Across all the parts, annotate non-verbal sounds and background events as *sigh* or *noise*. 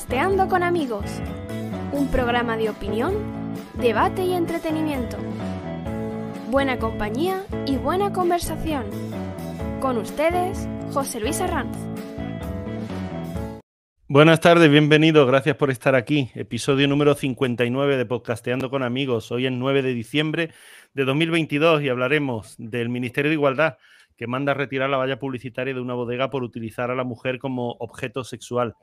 Podcasteando con amigos, un programa de opinión, debate y entretenimiento. Buena compañía y buena conversación. Con ustedes, José Luis Arranz. Buenas tardes, bienvenidos, gracias por estar aquí. Episodio número 59 de Podcasteando con amigos. Hoy es 9 de diciembre de 2022 y hablaremos del Ministerio de Igualdad que manda a retirar la valla publicitaria de una bodega por utilizar a la mujer como objeto sexual.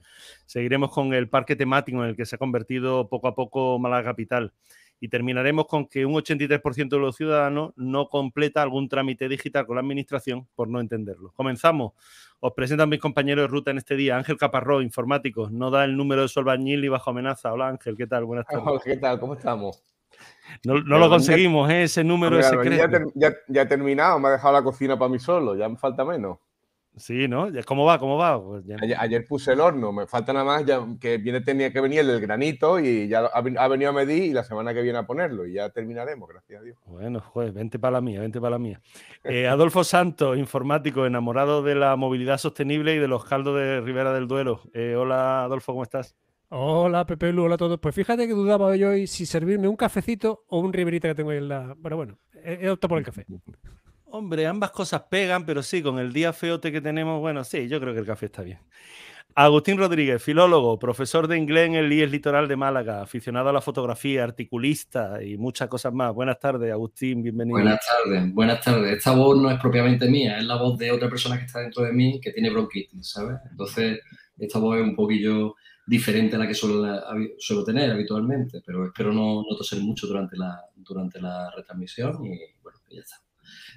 Seguiremos con el parque temático en el que se ha convertido poco a poco Málaga Capital. Y terminaremos con que un 83% de los ciudadanos no completa algún trámite digital con la administración por no entenderlo. Comenzamos. Os presentan mis compañeros de ruta en este día. Ángel Caparró, informático, no da el número de su albañil y bajo amenaza. Hola Ángel, ¿qué tal? Buenas tardes. ¿Qué tal? ¿Cómo estamos? No, lo conseguimos, ¿eh? ese número es secreto. Ya, ya, he terminado, me ha dejado la cocina para mí solo, ya me falta menos. Sí, ¿no? ¿Cómo va? ¿Cómo va? Pues ayer, puse el horno, me falta nada más ya que viene tenía que venir el del granito y ya ha, venido a medir y la semana que viene a ponerlo y ya terminaremos, gracias a Dios. Bueno, pues vente para la mía, vente para la mía. Eh, Adolfo Santos, informático, enamorado de la movilidad sostenible y de los caldos de Ribera del Duero. Eh, hola Adolfo, ¿cómo estás? Hola, Pepe Lu, hola a todos. Pues fíjate que dudaba yo hoy si servirme un cafecito o un riberita que tengo ahí en la. Pero bueno, he, optado por el café. *laughs* Hombre, ambas cosas pegan, pero sí, con el día feote que tenemos, bueno, sí, yo creo que el café está bien. Agustín Rodríguez, filólogo, profesor de inglés en el IES Litoral de Málaga, aficionado a la fotografía, articulista y muchas cosas más. Buenas tardes, Agustín, bienvenido. Buenas tardes, buenas tardes. Esta voz no es propiamente mía, es la voz de otra persona que está dentro de mí que tiene bronquitis, ¿sabes? Entonces, esta voz es un poquillo diferente a la que suelo, tener habitualmente, pero espero no, no, toser mucho durante la, durante la retransmisión y bueno, ya está.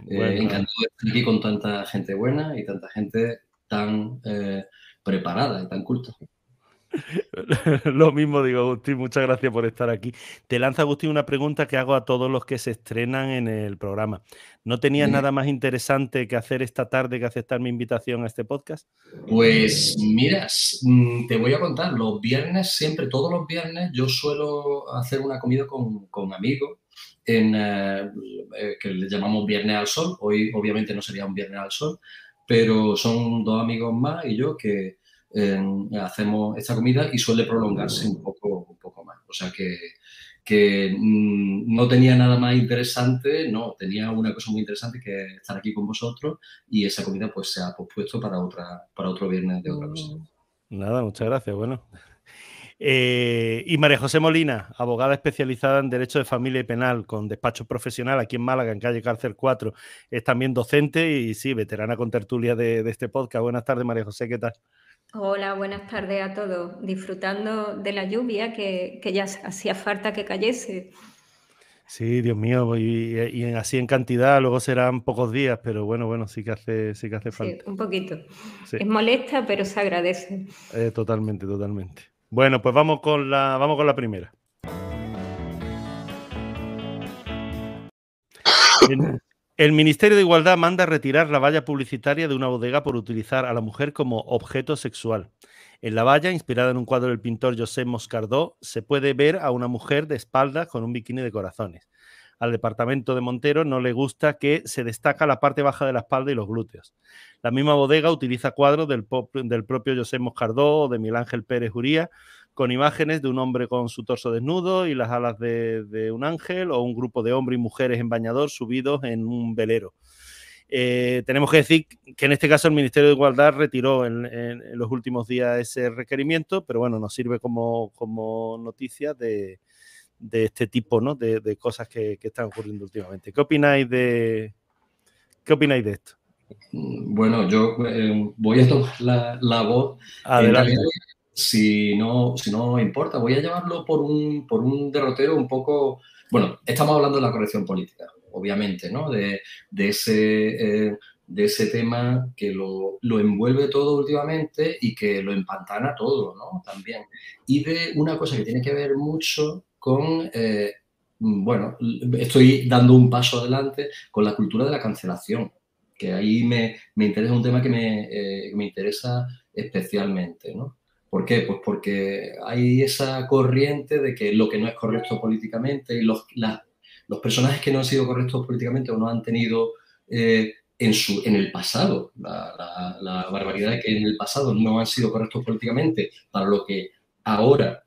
Eh, encantado de estar aquí con tanta gente buena y tanta gente tan eh, preparada y tan culta. *laughs* Lo mismo digo, Agustín, muchas gracias por estar aquí. Te lanza, Agustín, una pregunta que hago a todos los que se estrenan en el programa. ¿No tenías nada más interesante que hacer esta tarde que aceptar mi invitación a este podcast? Pues mira, mm, te voy a contar, los viernes, siempre, todos los viernes, yo suelo hacer una comida con, amigos en, eh, eh, que le llamamos Viernes al Sol. Hoy obviamente no sería un Viernes al Sol, pero son dos amigos más y yo que hacemos esta comida y suele prolongarse un poco, un poco más. O sea que, que mm, no tenía nada más interesante, no, tenía una cosa muy interesante que estar aquí con vosotros y esa comida pues se ha pospuesto para, otra, para otro viernes de otra cosa. Nada, muchas gracias. Bueno. Eh, y María José Molina, abogada especializada en Derecho de Familia y Penal, con despacho profesional aquí en Málaga, en calle Cárcel 4. Es también docente y sí, veterana con tertulia de, de este podcast. Buenas tardes, María José, ¿qué tal? Hola, buenas tardes a todos. Disfrutando de la lluvia que, ya hacía falta que cayese. Sí, Dios mío, y, así en cantidad, luego serán pocos días, pero bueno, bueno, sí que hace, sí que hace falta. Sí, un poquito. Es molesta, pero se agradece. Eh, totalmente, totalmente. Bueno, pues vamos con la, vamos con la primera. *coughs* El Ministerio de Igualdad manda retirar la valla publicitaria de una bodega por utilizar a la mujer como objeto sexual. En la valla, inspirada en un cuadro del pintor José Moscardó, se puede ver a una mujer de espaldas con un bikini de corazones. Al departamento de Montero no le gusta que se destaca la parte baja de la espalda y los glúteos. La misma bodega utiliza cuadros del, propio José Moscardó o de Miguel Ángel Pérez Uría con imágenes de un hombre con su torso desnudo y las alas de, un ángel o un grupo de hombres y mujeres en bañador subidos en un velero. Eh, tenemos que decir que en este caso el Ministerio de Igualdad retiró en, los últimos días ese requerimiento, pero bueno, nos sirve como, noticia de, este tipo ¿no? de, cosas que, están ocurriendo últimamente. ¿Qué opináis de, qué opináis de esto? Bueno, yo eh, voy a tomar la, la voz. Adelante si no, si no importa, voy a llevarlo por un, por un derrotero un poco... Bueno, estamos hablando de la corrección política, obviamente, ¿no? De, ese, eh, de ese tema que lo, envuelve todo últimamente y que lo empantana todo, ¿no? También. Y de una cosa que tiene que ver mucho con... Eh, bueno, estoy dando un paso adelante con la cultura de la cancelación, que ahí me, interesa un tema que me, eh, me interesa especialmente, ¿no? ¿Por qué? Pues porque hay esa corriente de que lo que no es correcto políticamente y los, los personajes que no han sido correctos políticamente o no han tenido eh, en, su, en el pasado, la, barbaridad de que en el pasado no han sido correctos políticamente para lo que ahora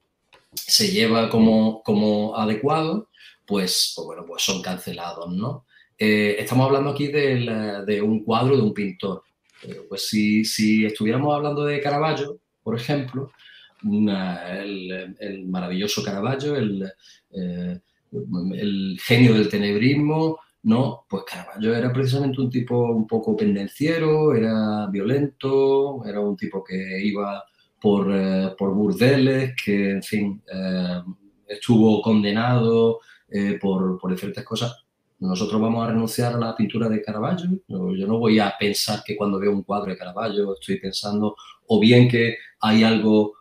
se lleva como, como adecuado, pues, pues bueno, pues son cancelados, ¿no? Eh, estamos hablando aquí de un cuadro de un pintor. Eh, pues si, si, estuviéramos hablando de Caravaggio, por ejemplo, el, maravilloso Caravaggio, el, eh, el genio del tenebrismo, no, pues Caravaggio era precisamente un tipo un poco pendenciero, era violento, era un tipo que iba por, eh, por burdeles, que en fin, eh, estuvo condenado por, por, diferentes cosas. Nosotros vamos a renunciar a la pintura de Caravaggio. Yo no voy a pensar que cuando veo un cuadro de Caravaggio estoy pensando o bien que hay algo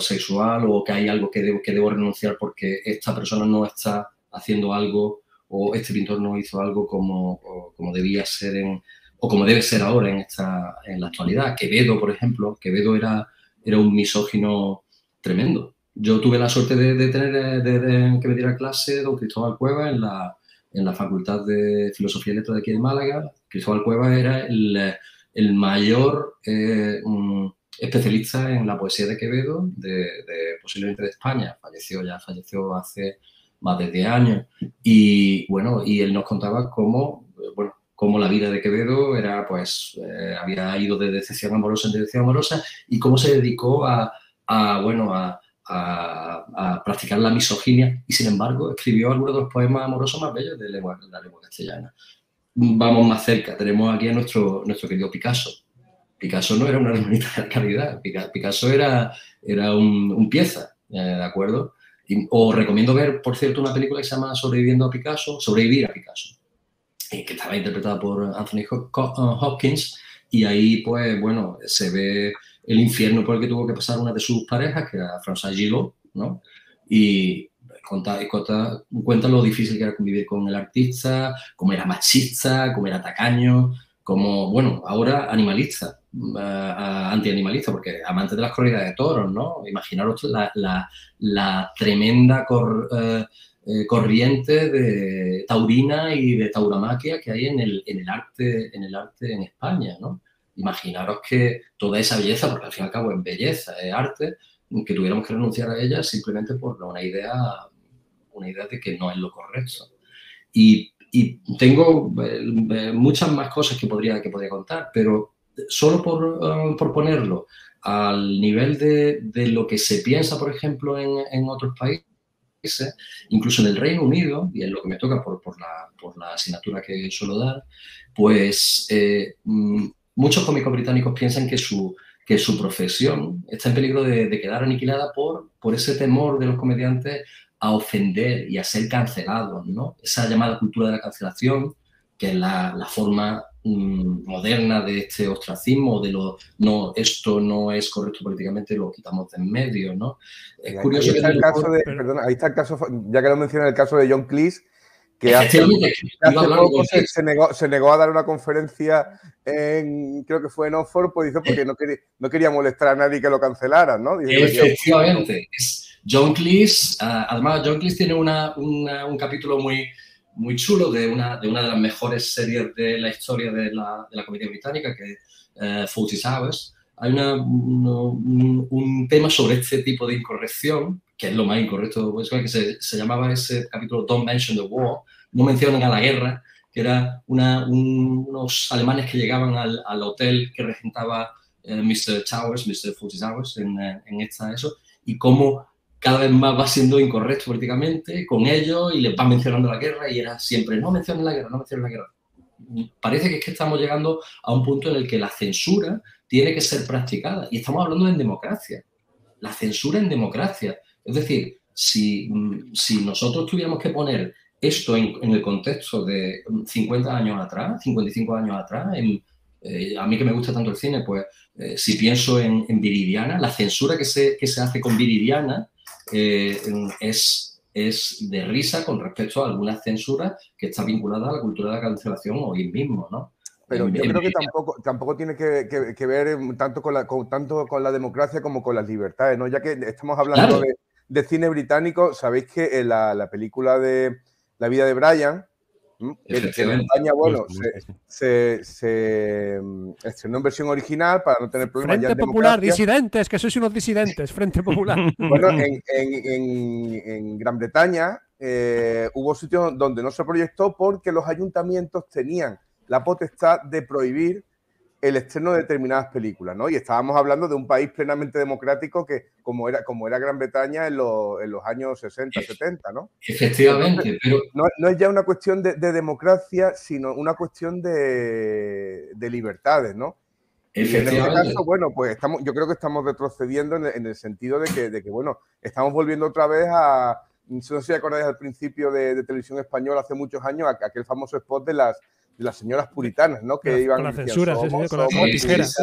sexual o que hay algo que debo, que debo renunciar porque esta persona no está haciendo algo o este pintor no hizo algo como, como debía ser en, o como debe ser ahora en, esta, en la actualidad. Quevedo, por ejemplo, Quevedo era, era un misógino tremendo. Yo tuve la suerte de, tener que me diera clase don Cristóbal Cueva en la, en la Facultad de Filosofía y Letras de aquí de Málaga. Cristóbal Cueva era el, el mayor eh, especialista en la poesía de Quevedo, de, posiblemente de España. Falleció ya, falleció hace más de 10 años. Y bueno, y él nos contaba cómo, bueno, cómo la vida de Quevedo era, pues, eh, había ido de decepción amorosa en decepción amorosa y cómo se dedicó a, a bueno, a, a, practicar la misoginia y, sin embargo, escribió algunos de los poemas amorosos más bellos de, lengua, la lengua castellana. Vamos más cerca, tenemos aquí a nuestro, nuestro querido Picasso. Picasso no era una hermanita de calidad, Picasso era, era un, pieza, eh, ¿de acuerdo? os recomiendo ver, por cierto, una película que se llama Sobreviviendo a Picasso, Sobrevivir a Picasso, que estaba interpretada por Anthony Hopkins, y ahí, pues, bueno, se ve el infierno por el que tuvo que pasar una de sus parejas, que era François Gillot, ¿no? Y cuenta, cuenta, cuenta lo difícil que era convivir con el artista, cómo era machista, cómo era tacaño, como, bueno, ahora animalista, uh, antianimalista, porque amante de las corridas de toros, ¿no? Imaginaros la, tremenda uh, corriente de taurina y de tauramaquia que hay en el, en el, arte, en el arte en España, ¿no? Imaginaros que toda esa belleza, porque al fin y al cabo es belleza, es arte, que tuviéramos que renunciar a ella simplemente por una idea, una idea de que no es lo correcto. Y y tengo eh, muchas más cosas que podría, que podría contar, pero solo por, eh, por ponerlo al nivel de, de, lo que se piensa, por ejemplo, en, en, otros países, incluso en el Reino Unido, y es lo que me toca por, por, la, por la, asignatura que suelo dar, pues eh, mm, muchos cómicos británicos piensan que su, que su profesión está en peligro de, de, quedar aniquilada por, por ese temor de los comediantes a ofender y a ser cancelados, ¿no? Esa llamada cultura de la cancelación, que es la, la forma mm, moderna de este ostracismo, de lo, no, esto no es correcto políticamente, lo quitamos de en medio, ¿no? Es ahí curioso está el caso de, perdona, ahí está el caso, ya que lo menciona, el caso de John Cleese, que hace, hace poco se, se, negó, se, negó, a dar una conferencia en, creo que fue en Oxford, pues dice porque no quería, no quería molestar a nadie que lo cancelaran, ¿no? Dice, Efectivamente, es, John Cleese, uh, además John Cleese tiene una, una, un capítulo muy, muy chulo de una, de una de las mejores series de la historia de la, de la comedia británica, que es uh, Towers. Hay una, un, un, tema sobre este tipo de incorrección, que es lo más incorrecto, pues, que se, se, llamaba ese capítulo Don't Mention the War, no mencionen a la guerra, que era una, un, unos alemanes que llegaban al, al hotel que regentaba eh, Mr. Towers, Mr. Fawlty Towers, en, eh, en esta eso, y cómo cada vez más va siendo incorrecto políticamente con ellos y les va mencionando la guerra y era siempre, no mencionen la guerra, no mencionen la guerra. Parece que es que estamos llegando a un punto en el que la censura tiene que ser practicada y estamos hablando en democracia. La censura en democracia. Es decir, si, si nosotros tuviéramos que poner esto en, en, el contexto de 50 años atrás, 55 años atrás, en, eh, a mí que me gusta tanto el cine, pues eh, si pienso en, en, Viridiana, la censura que se, que se hace con Viridiana eh, es, es de risa con respecto a algunas censuras que está vinculada a la cultura de la cancelación hoy mismo, ¿no? Pero yo creo que tampoco, tampoco tiene que, que, que ver tanto con, la, con, tanto con la democracia como con las libertades, ¿no? Ya que estamos hablando claro. de, de, cine británico, sabéis que en la, la, película de La vida de Brian, En España, bueno, se, se, mm, estrenó en versión original para no tener problemas. Frente Popular, disidentes, que sois unos disidentes, Frente Popular. *laughs* bueno, en, en, en Gran Bretaña eh, hubo sitios donde no se proyectó porque los ayuntamientos tenían la potestad de prohibir el estreno de determinadas películas, ¿no? Y estábamos hablando de un país plenamente democrático que, como era, como era Gran Bretaña en, los años 60, 70, ¿no? Efectivamente, pero... No, es ya una cuestión de, democracia, sino una cuestión de, libertades, ¿no? en este caso, bueno, pues estamos, yo creo que estamos retrocediendo en el, sentido de que, de que, bueno, estamos volviendo otra vez a, no sé si acordáis al principio de, televisión española hace muchos años, aquel famoso spot de las, las señoras puritanas, ¿no? Que iban con la censura, con las tijeras.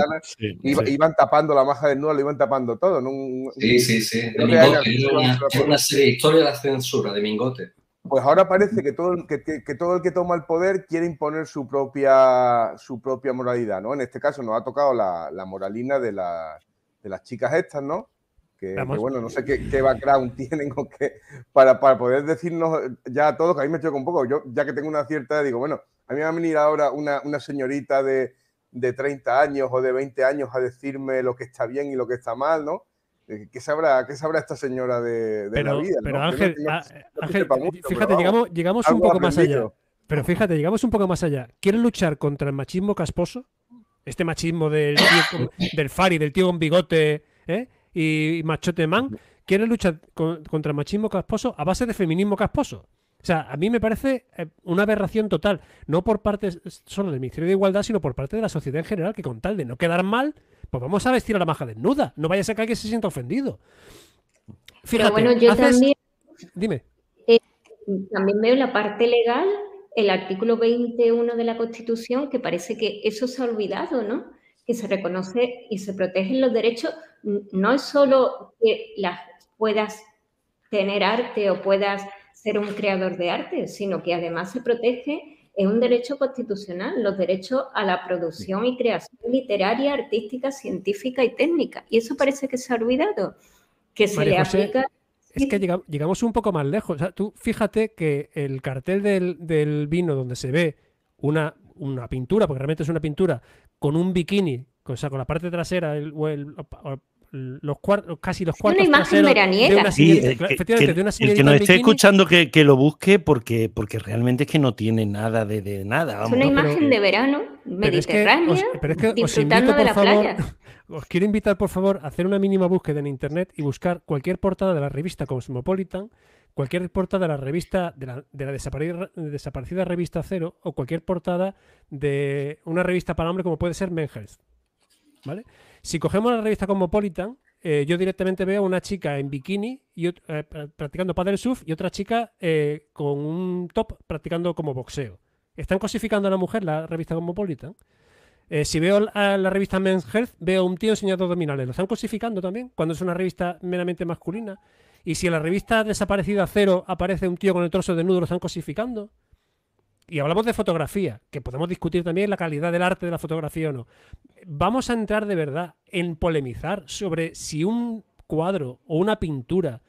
iban tapando la maja desnuda, lo iban tapando todo. ¿no? sí, sí, sí. De Mingote. Una, una, serie de historia de la censura de Mingote. Pues ahora parece que todo, el, que, que, todo el que toma el poder quiere imponer su propia, su propia moralidad, ¿no? En este caso nos ha tocado la, la moralina de, la, de las chicas estas, ¿no? Que, bueno, no sé qué, background *laughs* tienen o qué, para, para, poder decirnos ya a todos, que a mí me choca un poco, yo ya que tengo una cierta, digo, bueno, a mí me va a venir ahora una, una señorita de, de, 30 años o de 20 años a decirme lo que está bien y lo que está mal, ¿no? Eh, ¿Qué sabrá, qué sabrá esta señora de, de la vida? Pero Ángel, fíjate, llegamos, llegamos un poco más allá. Pero fíjate, llegamos un poco más allá. ¿Quieres luchar contra el machismo casposo? Este machismo del, del Fari, del tío con bigote, ¿eh? y Machote Man quiere luchar contra el machismo casposo a base de feminismo casposo. O sea, a mí me parece eh, una aberración total, no por parte solo del Ministerio de Igualdad, sino por parte de la sociedad en general, que con tal de no quedar mal, pues vamos a vestir a la maja desnuda. No vaya a ser que alguien se sienta ofendido. Fíjate, Pero bueno, yo también. Dime. Eh, también veo la parte legal, el artículo 21 de la Constitución, que parece que eso se ha olvidado, ¿no? Que se reconoce y se protegen los derechos no es solo que las puedas tener arte o puedas ser un creador de arte, sino que además se protege en un derecho constitucional, los derechos a la producción y creación literaria, artística, científica y técnica. Y eso parece que se ha olvidado, que se le aplica... Es que llegamos un poco más lejos. tú fíjate que el cartel del, vino donde se ve una, una pintura, porque realmente es una pintura, con un bikini, o sea, con la parte trasera el, los cuartos, casi los cuartos. Una imagen veraniega. el que nos esté escuchando que, lo busque porque, porque realmente es que no tiene nada de, nada. es una imagen de verano, mediterránea, disfrutando de la playa. *laughs* Os quiero invitar, por favor, a hacer una mínima búsqueda en internet y buscar cualquier portada de la revista Cosmopolitan, cualquier portada de la revista, de la, de la desaparecida, desaparecida, revista Cero, o cualquier portada de una revista para hombre como puede ser Men's ¿Vale? Si cogemos la revista Cosmopolitan, eh, yo directamente veo una chica en bikini eh, practicando paddle surf y otra chica eh, con un top practicando como boxeo. ¿Están cosificando a la mujer la revista Cosmopolitan? si veo la, revista Men's Health, veo un tío enseñando abdominales. ¿Lo están cosificando también cuando es una revista meramente masculina? Y si en la revista Desaparecida Cero aparece un tío con el torso desnudo, ¿lo están cosificando? Y hablamos de fotografía, que podemos discutir también la calidad del arte de la fotografía o no. Vamos a entrar de verdad en polemizar sobre si un cuadro o una pintura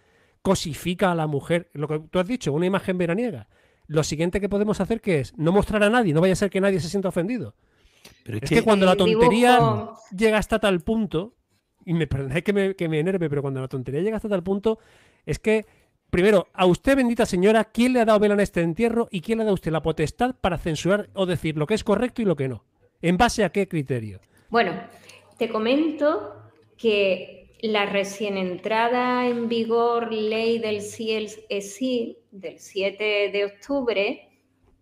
cosifica a la mujer, lo que tú has dicho, una imagen veraniega. Lo siguiente que podemos hacer que es no mostrar a nadie, no vaya a ser que nadie se sienta ofendido. Pero es, que, cuando la tontería llega hasta tal punto, y me perdonad que me, que me enerve, pero cuando la tontería llega hasta tal punto, es que Primero, a usted, bendita señora, ¿quién le ha dado vela en este entierro y quién le ha dado usted la potestad para censurar o decir lo que es correcto y lo que no? ¿En base a qué criterio? Bueno, te comento que la recién entrada en vigor ley del CIELSI del 7 de octubre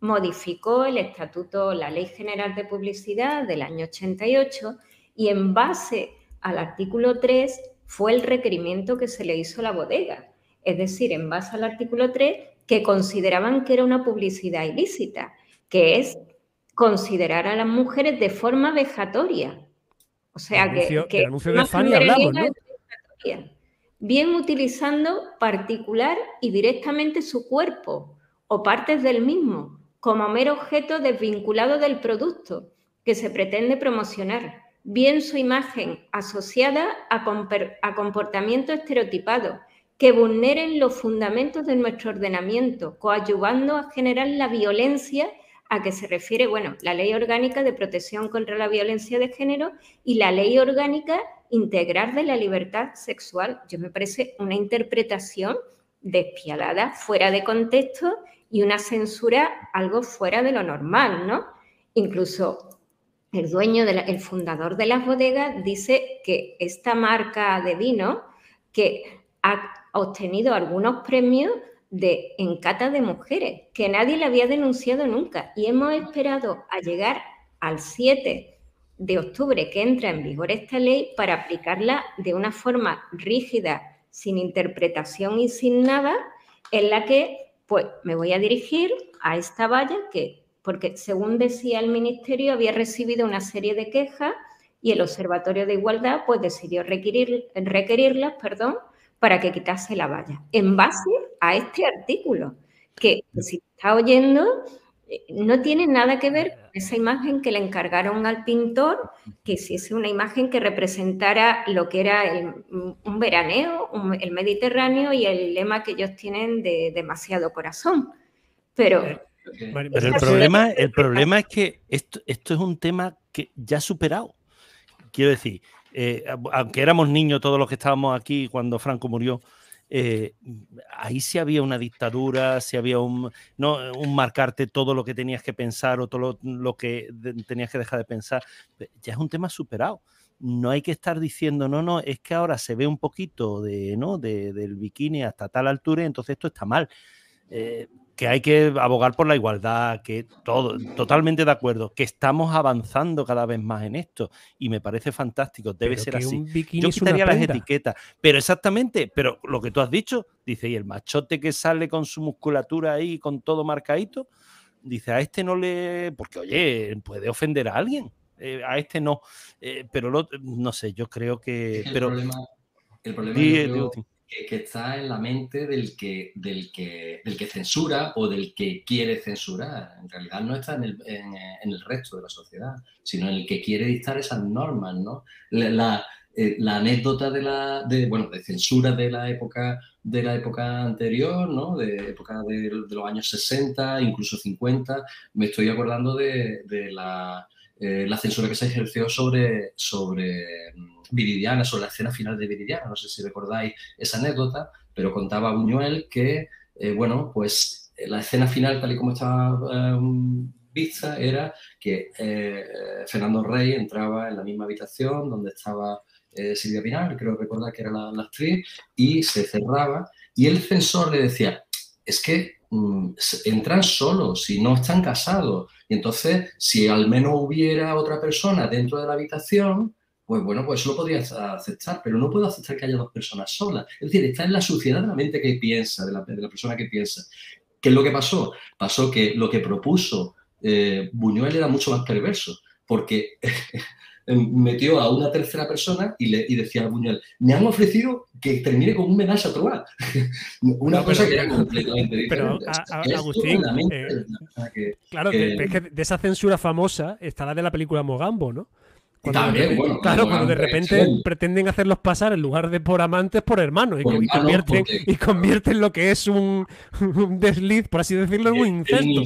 modificó el estatuto, la Ley General de Publicidad del año 88 y en base al artículo 3 fue el requerimiento que se le hizo a la bodega es decir, en base al artículo 3, que consideraban que era una publicidad ilícita, que es considerar a las mujeres de forma vejatoria. O sea, que, que bien utilizando particular y directamente su cuerpo o partes del mismo como mero objeto desvinculado del producto que se pretende promocionar, bien su imagen asociada a, a comportamiento estereotipado que vulneren los fundamentos de nuestro ordenamiento, coadyuvando a generar la violencia a que se refiere, bueno, la Ley Orgánica de Protección contra la Violencia de Género y la Ley Orgánica Integral de la Libertad Sexual. Yo me parece una interpretación despiadada, fuera de contexto y una censura algo fuera de lo normal, ¿no? Incluso el dueño, el fundador de las bodegas dice que esta marca de vino que ha obtenido algunos premios de encata de mujeres, que nadie le había denunciado nunca. Y hemos esperado a llegar al 7 de octubre que entra en vigor esta ley para aplicarla de una forma rígida, sin interpretación y sin nada, en la que pues me voy a dirigir a esta valla que, porque según decía el ministerio, había recibido una serie de quejas y el Observatorio de Igualdad pues decidió requerir, requerirlas, perdón, para que quitase la valla, en base a este artículo, que si está oyendo, eh, no tiene nada que ver con esa imagen que le encargaron al pintor, que si es una imagen que representara lo que era un veraneo, el Mediterráneo y el lema que ellos tienen de demasiado corazón. Pero, eh, Pero el problema, el problema es que esto, esto es un tema que ya ha superado. Quiero decir, eh, aunque éramos niños todos los que estábamos aquí cuando Franco murió, eh, ahí sí había una dictadura, sí había un, no, un marcarte todo lo que tenías que pensar o todo lo, que tenías que dejar de pensar. Ya es un tema superado. No hay que estar diciendo, no, no, es que ahora se ve un poquito de, ¿no? del bikini hasta tal altura y entonces esto está mal. Eh, que hay que abogar por la igualdad, que todo, totalmente de acuerdo, que estamos avanzando cada vez más en esto y me parece fantástico, debe ser así. Yo quitaría las etiquetas, pero exactamente, pero lo que tú has dicho, dice, y el machote que sale con su musculatura ahí, con todo marcadito, dice, a este no le, porque oye, puede ofender a alguien, eh, a este no, eh, pero no sé, yo creo que... El pero, problema, el problema que, está en la mente del que, del, que, del que censura o del que quiere censurar. En realidad no está en el, en, el resto de la sociedad, sino en el que quiere dictar esas normas. ¿no? La, eh, la, anécdota de la de, bueno, de censura de la época de la época anterior, ¿no? de época de, los años 60, incluso 50, me estoy acordando de, de la, eh, la censura que se ejerció sobre, sobre Viridiana, sobre la escena final de Viridiana. No sé si recordáis esa anécdota, pero contaba Buñuel que, eh, bueno, pues eh, la escena final, tal y como estaba em, vista, era que eh, Fernando Rey entraba en la misma habitación donde estaba Silvia Pinal, creo recordar que era la, actriz, y se cerraba, y el censor le decía, es que mm, entran solos y no están casados. Y entonces, si al menos hubiera otra persona dentro de la habitación, pues bueno, pues eso lo podría aceptar, pero no puedo aceptar que haya dos personas solas. Es decir, está en la suciedad de la mente que piensa, de la, persona que piensa. ¿Qué es lo que pasó? Pasó que lo que propuso eh, Buñuel era mucho más perverso, porque *laughs* metió a una tercera persona y, le, decía a Buñuel, me han ofrecido que termine con un menaje a Troa. *laughs* una cosa que era completamente diferente. Pero, Agustín, eh, claro, que, de esa censura famosa está la de la película Mogambo, ¿no? Claro, cuando de repente pretenden hacerlos pasar en lugar de por amantes por hermanos y, convierten, lo que es un, desliz, por así decirlo, en un incesto.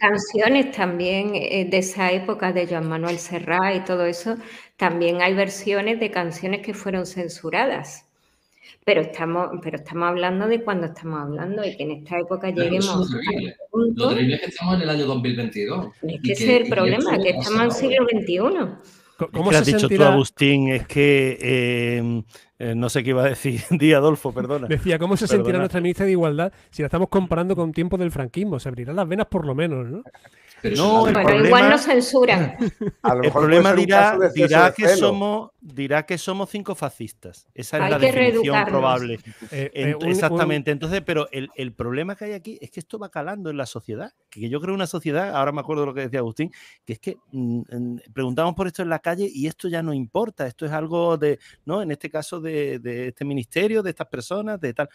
canciones también eh, de esa época de Joan Manuel Serrat y todo eso, también hay versiones de canciones que fueron censuradas. Pero estamos, pero estamos hablando de cuando estamos hablando y que en esta época lleguemos. Lo terrible es que estamos en el año 2022. Es que ese es el problema, que estamos en el siglo XXI. ¿Cómo ¿Qué has dicho tú, Agustín? Es que em, eh, no sé qué iba a decir. *laughs* Di, Adolfo, perdona. Decía, ¿cómo se sentirá nuestra ministra de Igualdad si la estamos comparando con tiempo del franquismo? Se abrirán las venas por lo menos, ¿no? No, igual nos censuran. *laughs* El problema dirá, dirá que somos, dirá que somos cinco fascistas. Esa es la definición probable. Eh, eh, exactamente. Entonces, pero el, problema que hay aquí es que esto va calando en la sociedad. Que yo creo una sociedad, ahora me acuerdo de lo que decía Agustín, que es que mm, preguntamos por esto en la calle y esto ya no importa. Esto es algo de, ¿no? En este caso de, de este ministerio, de estas personas, de tal.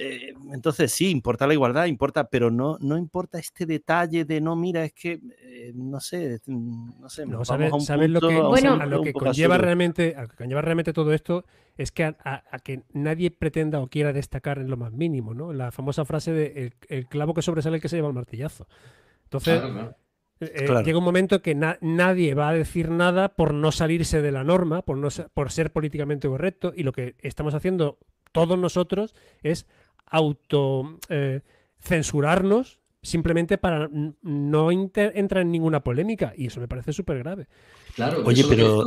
Eh, entonces sí, importa la igualdad, importa, pero no, no importa este detalle de no, mira, es que eh, no sé, no sé, no, sabes, lo que, bueno, a lo que conlleva realmente, a lo que conlleva realmente todo esto es que a, que nadie pretenda o quiera destacar en lo más mínimo, ¿no? La famosa frase de el, clavo que sobresale el que se lleva el martillazo. Entonces, eh, llega un momento que nadie va a decir nada por no salirse de la norma, por, no, por ser políticamente correcto, y lo que estamos haciendo todos nosotros es auto eh, censurarnos simplemente para no entrar en ninguna polémica y eso me parece súper grave. Claro, Oye, pero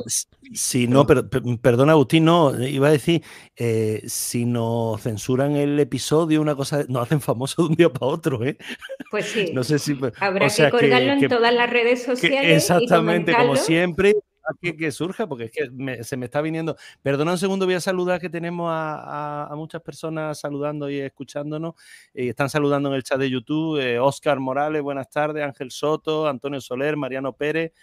si no, pero, perdona Agustín, no, iba a decir, eh, si nos censuran el episodio, una cosa, nos hacen famoso de un día para otro, ¿eh? Pues sí. *laughs* no sé si, Habrá que colgarlo en todas las redes sociales. exactamente, como siempre, que, surja, porque es que se me está viniendo. Perdona un segundo, voy a saludar que tenemos a, muchas personas saludando y escuchándonos. Y están saludando en el chat de YouTube. Oscar eh, Morales, buenas tardes. Ángel Soto, Antonio Soler, Mariano Pérez.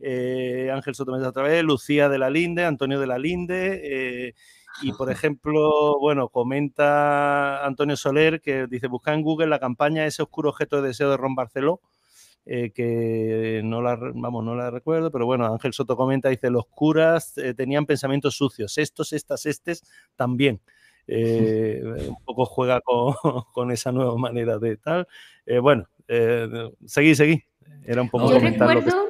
Eh, Ángel Soto me otra vez, Lucía de la Linde, Antonio de la Linde, eh, y por ejemplo, bueno, comenta Antonio Soler que dice, busca en Google la campaña Ese oscuro objeto de deseo de Ron Barceló, eh, que no la, vamos, no la recuerdo, pero bueno, Ángel Soto comenta, dice, los curas eh, tenían pensamientos sucios, estos, estas, estes también. Eh, *laughs* un poco juega *laughs* con, esa nueva manera de tal. bueno, seguí, seguí. Era un poco Yo recuerdo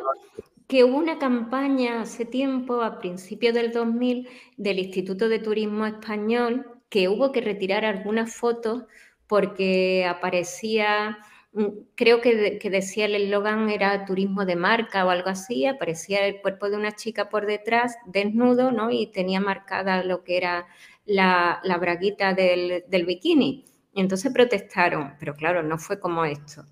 que... hubo una campaña hace tiempo, a principios del 2000, del Instituto de Turismo Español, que hubo que retirar algunas fotos porque aparecía creo que, decía el eslogan era turismo de marca o algo así, aparecía el cuerpo de una chica por detrás, desnudo, ¿no? Y tenía marcada lo que era la, braguita del, bikini. entonces protestaron, pero claro, no fue como esto.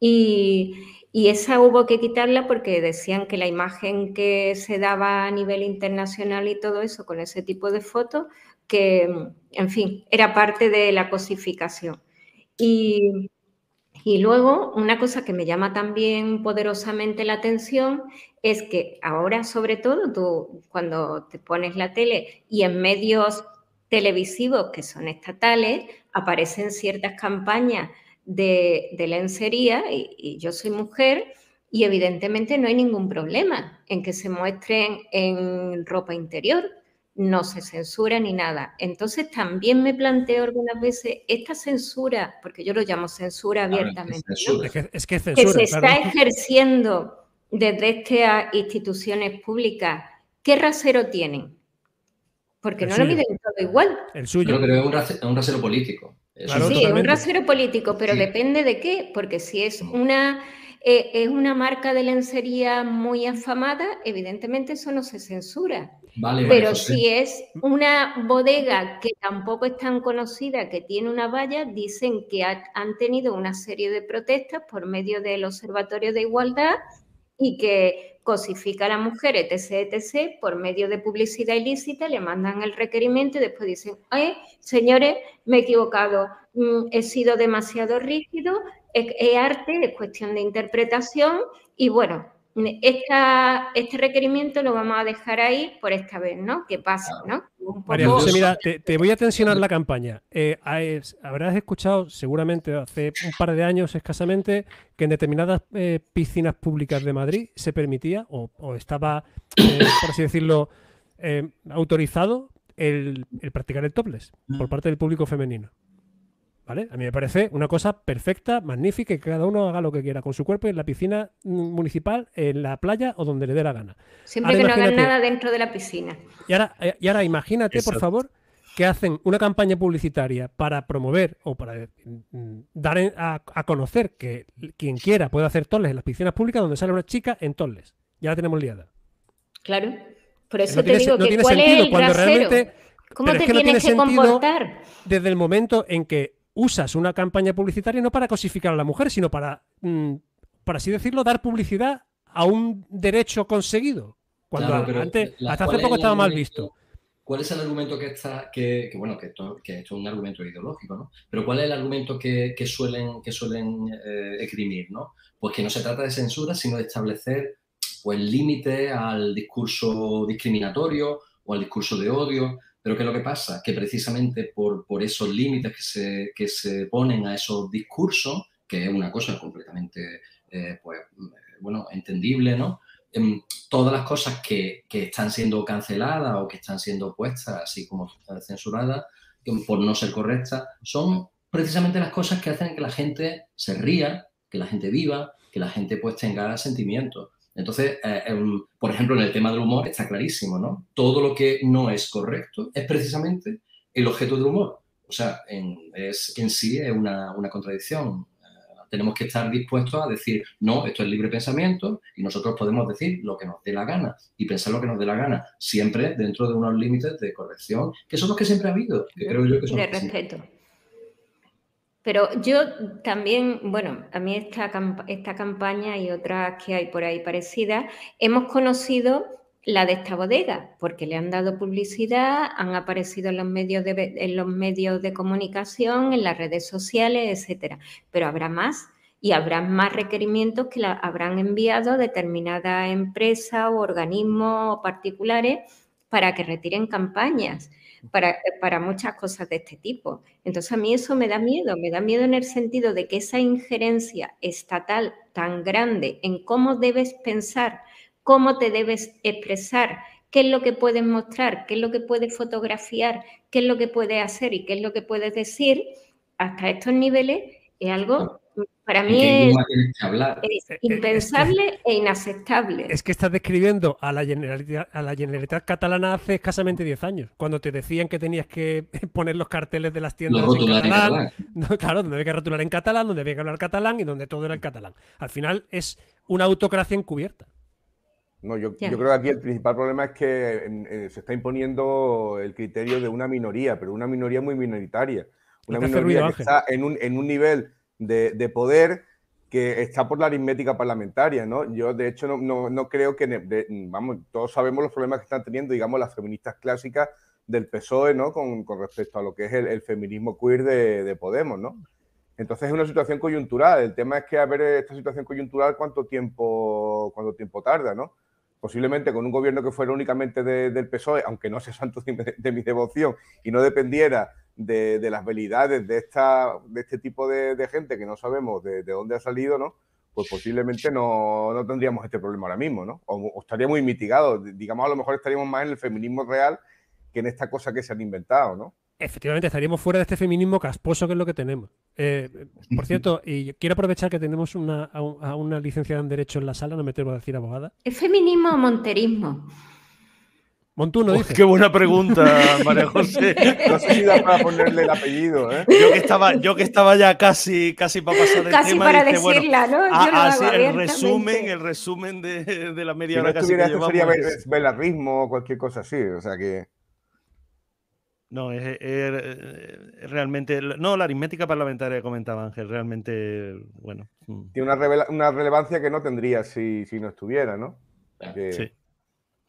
Y, y, esa hubo que quitarla porque decían que la imagen que se daba a nivel internacional y todo eso con ese tipo de fotos, que, en fin, era parte de la cosificación. Y y luego, una cosa que me llama también poderosamente la atención es que ahora, sobre todo, tú cuando te pones la tele y en medios televisivos que son estatales, aparecen ciertas campañas de, lencería y, yo soy mujer y evidentemente no hay ningún problema en que se muestren en ropa interior no se censura ni nada. Entonces también me planteo algunas veces esta censura, porque yo lo llamo censura abiertamente, es, que, se está ejerciendo desde estas instituciones públicas, ¿qué rasero tienen? Porque no lo miden todo igual. El suyo. Pero creo es un rasero político. sí, es un rasero político, pero depende de qué, porque si es una eh, es una marca de lencería muy afamada, evidentemente eso no se censura. Pero si es una bodega que tampoco es tan conocida, que tiene una valla, dicen que han tenido una serie de protestas por medio del Observatorio de Igualdad y que cosifica a la mujer, etc., etc., por medio de publicidad ilícita, le mandan el requerimiento y después dicen, señores, me he equivocado, mm, he sido demasiado rígido, es, arte, es cuestión de interpretación y bueno, este requerimiento lo vamos a dejar ahí por esta vez, ¿no? Que pasa, ¿no? María José, mira, te, voy a tensionar la campaña. Eh, habrás escuchado seguramente hace un par de años escasamente que en determinadas eh, piscinas públicas de Madrid se permitía o, estaba, eh, por así decirlo, autorizado el, el practicar el topless por parte del público femenino. A mí me parece una cosa perfecta, magnífica, y que cada uno haga lo que quiera con su cuerpo en la piscina municipal, en la playa o donde le dé la gana. Siempre que no hagan nada dentro de la piscina. Y ahora, eh, y ahora imagínate, por favor, que hacen una campaña publicitaria para promover o para mm, dar a, conocer que quien quiera puede hacer tolles en las piscinas públicas donde sale una chica en tolles. Ya la tenemos liada. Claro. Por eso te digo que cuál es el cuando realmente, ¿Cómo te tienes que comportar? Desde el momento en que usas una campaña publicitaria no para cosificar a la mujer, sino para, mm, por así decirlo, dar publicidad a un derecho conseguido. Cuando antes, hasta hace poco estaba mal visto. ¿Cuál es el argumento que está, que, bueno, que esto, que esto, es un argumento ideológico, ¿no? Pero ¿cuál es el argumento que, que suelen, que suelen eh, esgrimir, ¿no? Pues que no se trata de censura, sino de establecer pues límite al discurso discriminatorio o al discurso de odio. Pero ¿qué es lo que pasa? Que precisamente por, por esos límites que se, que se ponen a esos discursos, que es una cosa completamente, eh, pues, bueno, entendible, ¿no? Em, todas las cosas que, que, están siendo canceladas o que están siendo puestas, así como censuradas, por no ser correctas, son precisamente las cosas que hacen que la gente se ría, que la gente viva, que la gente pues tenga sentimientos. Entonces, eh, por ejemplo, en el tema del humor está clarísimo, ¿no? Todo lo que no es correcto es precisamente el objeto del humor. O sea, en, es, en sí es una, una contradicción. Eh, tenemos que estar dispuestos a decir, no, esto es libre pensamiento y nosotros podemos decir lo que nos dé la gana y pensar lo que nos dé la gana, siempre dentro de unos límites de corrección, que son los que siempre ha habido, que creo yo que son De respeto. Pero yo también, bueno, a mí esta, esta campaña y otras que hay por ahí parecidas, hemos conocido la de esta bodega, porque le han dado publicidad, han aparecido en los medios de, en los medios de comunicación, en las redes sociales, etcétera. Pero habrá más y habrá más requerimientos que la, habrán enviado determinadas empresas o organismos particulares para que retiren campañas para, para muchas cosas de este tipo. Entonces a mí eso me da miedo, me da miedo en el sentido de que esa injerencia estatal tan grande en cómo debes pensar, cómo te debes expresar, qué es lo que puedes mostrar, qué es lo que puedes fotografiar, qué es lo que puedes hacer y qué es lo que puedes decir, hasta estos niveles es algo para mí es, impensable e inaceptable. Es que estás describiendo a la, Generalitat, a la Generalitat catalana hace escasamente 10 años, cuando te decían que tenías que *laughs* poner los carteles de las tiendas en catalán. *laughs* claro, donde había que rotular en catalán, donde había que hablar catalán y donde todo era en catalán. Al final es una autocracia encubierta. No, yo, yo, creo que aquí el principal problema es que eh, se está imponiendo el criterio de una minoría, pero una minoría muy minoritaria. Una minoría que está en un, en un nivel de, poder que está por la aritmética parlamentaria, ¿no? Yo, de hecho, no, creo que, vamos, todos sabemos los problemas que están teniendo, digamos, las feministas clásicas del PSOE, ¿no? Con, respecto a lo que es el, feminismo queer de, Podemos, ¿no? Entonces es una situación coyuntural. El tema es que a ver esta situación coyuntural cuánto tiempo, cuánto tiempo tarda, ¿no? Posiblemente con un gobierno que fuera únicamente del PSOE, aunque no sea santo de mi devoción y no dependiera de, las habilidades de, esta, de este tipo de, gente que no sabemos de, dónde ha salido, ¿no? Pues posiblemente no, no, tendríamos este problema ahora mismo, ¿no? O, estaría muy mitigado. Digamos, a lo mejor estaríamos más en el feminismo real que en esta cosa que se han inventado, ¿no? Efectivamente, estaríamos fuera de este feminismo casposo que es lo que tenemos. Eh, por cierto, y quiero aprovechar que tenemos una, a, una licenciada en Derecho en la sala, no me tengo a decir abogada. ¿Es feminismo o monterismo? Montuno, dice. Qué buena pregunta, *laughs* María José. No sé si da para ponerle el apellido, ¿eh? Yo que estaba, yo que estaba ya casi, casi para pasar el casi para decirla, ¿no? Yo ah, ah, el resumen, el resumen de, de la media hora no casi que llevamos. sería velarrismo o cualquier cosa así, o sea que... No, es, realmente. No, la aritmética parlamentaria que comentaba Ángel, realmente, bueno. Mm. Tiene una, una relevancia que no tendría si, si no estuviera, ¿no? Sí.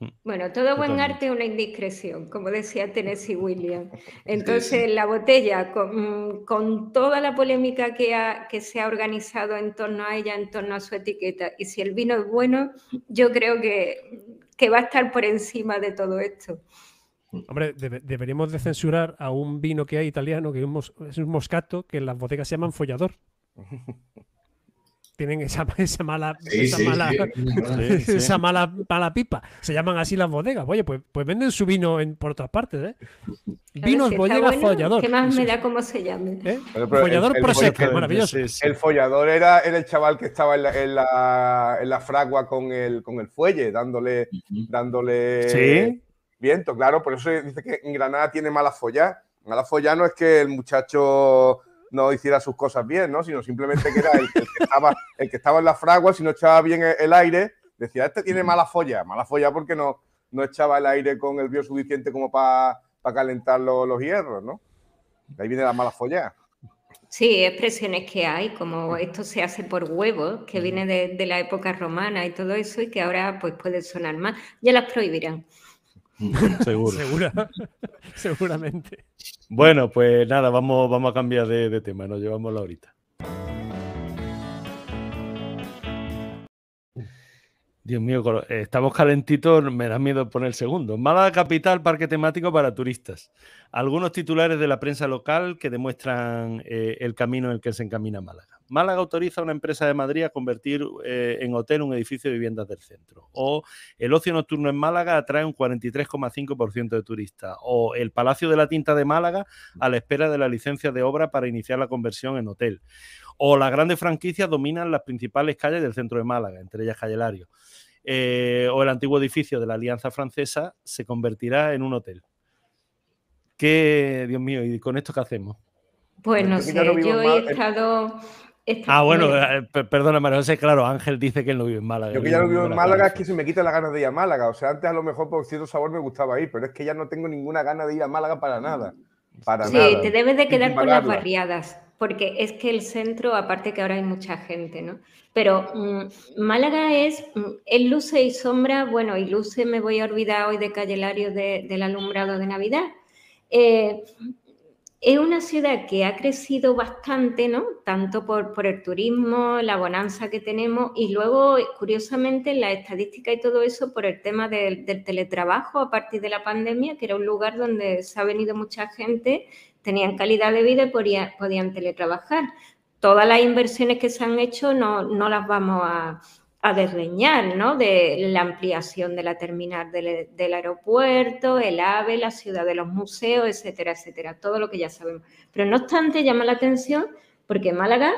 Mm. Bueno, todo buen arte es una indiscreción, como decía Tennessee Williams. *laughs* Entonces, la botella, con, toda la polémica que, que se ha organizado en torno a ella, en torno a su etiqueta, y si el vino es bueno, yo creo que, que va a estar por encima de todo esto. Hombre, deberíamos de censurar a un vino que hay italiano, que es un moscato, que en las bodegas se llaman follador. *laughs* tienen esa, mala, *laughs* esa, mala esa pipa. Se llaman así las bodegas. Oye, pues, pues venden su vino en, por otras partes, ¿eh? Vinos bodegas follador. ¿Qué más me da cómo se llame? ¿Eh? follador el, maravilloso. El follador era, el chaval que estaba en la, en la, en la fragua con el, con el fuelle, dándole, dándole viento, claro. Por eso dice que en Granada tiene mala folla. Mala folla no es que el muchacho no hiciera sus cosas bien, ¿no? Sino simplemente que era el, que, estaba, el que estaba en la fragua, si no echaba bien el, aire, decía, este tiene mala folla, mala folla porque no, no echaba el aire con el bio suficiente como para calentar los hierros, ¿no? De ahí viene la mala folla. Sí, expresiones que hay, como esto se hace por huevos, que viene de, de, la época romana y todo eso, y que ahora pues puede sonar más. Ya las prohibirán. *laughs* Seguro. *laughs* Seguramente. Bueno, pues nada, vamos, vamos a cambiar de, tema, nos llevamos la horita. Dios mío, estamos calentitos, me da miedo poner el segundo. Málaga Capital, parque temático para turistas. Algunos titulares de la prensa local que demuestran eh, el camino en el que se encamina Málaga. Málaga autoriza a una empresa de Madrid a convertir eh, en hotel un edificio de viviendas del centro. O el ocio nocturno en Málaga atrae un 43,5% de turistas. O el Palacio de la Tinta de Málaga a la espera de la licencia de obra para iniciar la conversión en hotel. O las grandes franquicias dominan las principales calles del centro de Málaga, entre ellas Calle Lario. Eh, o el antiguo edificio de la Alianza Francesa se convertirá en un hotel. ¿Qué, Dios mío, y con esto qué hacemos? Pues no sé, yo he estado... Ah, bueno, eh, perdona, María José, claro, Ángel dice que él no vive en Málaga. Yo que ya no vivo en Málaga es que se me quita la ganas de ir a Málaga. O sea, antes a lo mejor por cierto sabor me gustaba ir, pero es que ya no tengo ninguna gana de ir a Málaga para nada. Para sí, te debes de quedar con las barriadas porque es que el centro, aparte que ahora hay mucha gente, ¿no? Pero mm, Málaga es, mm, el luce y sombra, bueno, y luce me voy a olvidar hoy de Calle del alumbrado de Navidad. Eh, es una ciudad que ha crecido bastante, ¿no? Tanto por, el turismo, la bonanza que tenemos y luego, curiosamente, la estadística y todo eso por el tema del, teletrabajo a partir de la pandemia, que era un lugar donde se ha venido mucha gente tenían calidad de vida y podían, teletrabajar. Todas las inversiones que se han hecho no, no las vamos a, a desdeñar, ¿no? De la ampliación de la terminal del, aeropuerto, el AVE, la ciudad de los museos, etcétera, etcétera, todo lo que ya sabemos. Pero no obstante, llama la atención porque Málaga,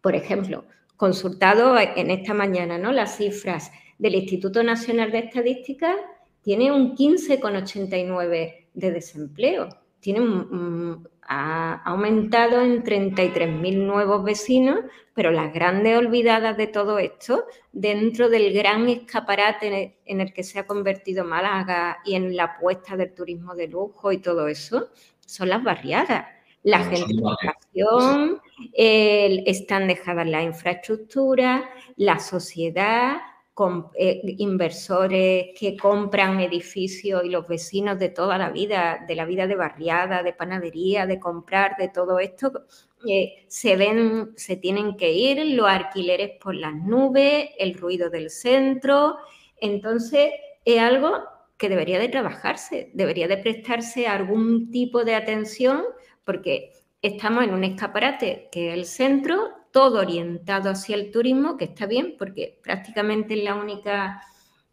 por ejemplo, consultado en esta mañana, ¿no? Las cifras del Instituto Nacional de Estadística tiene un 15,89 de desempleo tiene ha aumentado en 33.000 nuevos vecinos, pero las grandes olvidadas de todo esto, dentro del gran escaparate en el que se ha convertido Málaga y en la apuesta del turismo de lujo y todo eso, son las barriadas. La gentrificación, están dejadas las infraestructuras, la sociedad, eh, inversores que compran edificios y los vecinos de toda la vida, de la vida de barriada, de panadería, de comprar, de todo esto, eh, se ven, se tienen que ir los alquileres por las nubes, el ruido del centro. Entonces, es algo que debería de trabajarse, debería de prestarse algún tipo de atención porque estamos en un escaparate que es el centro, todo orientado hacia el turismo, que está bien porque prácticamente es la única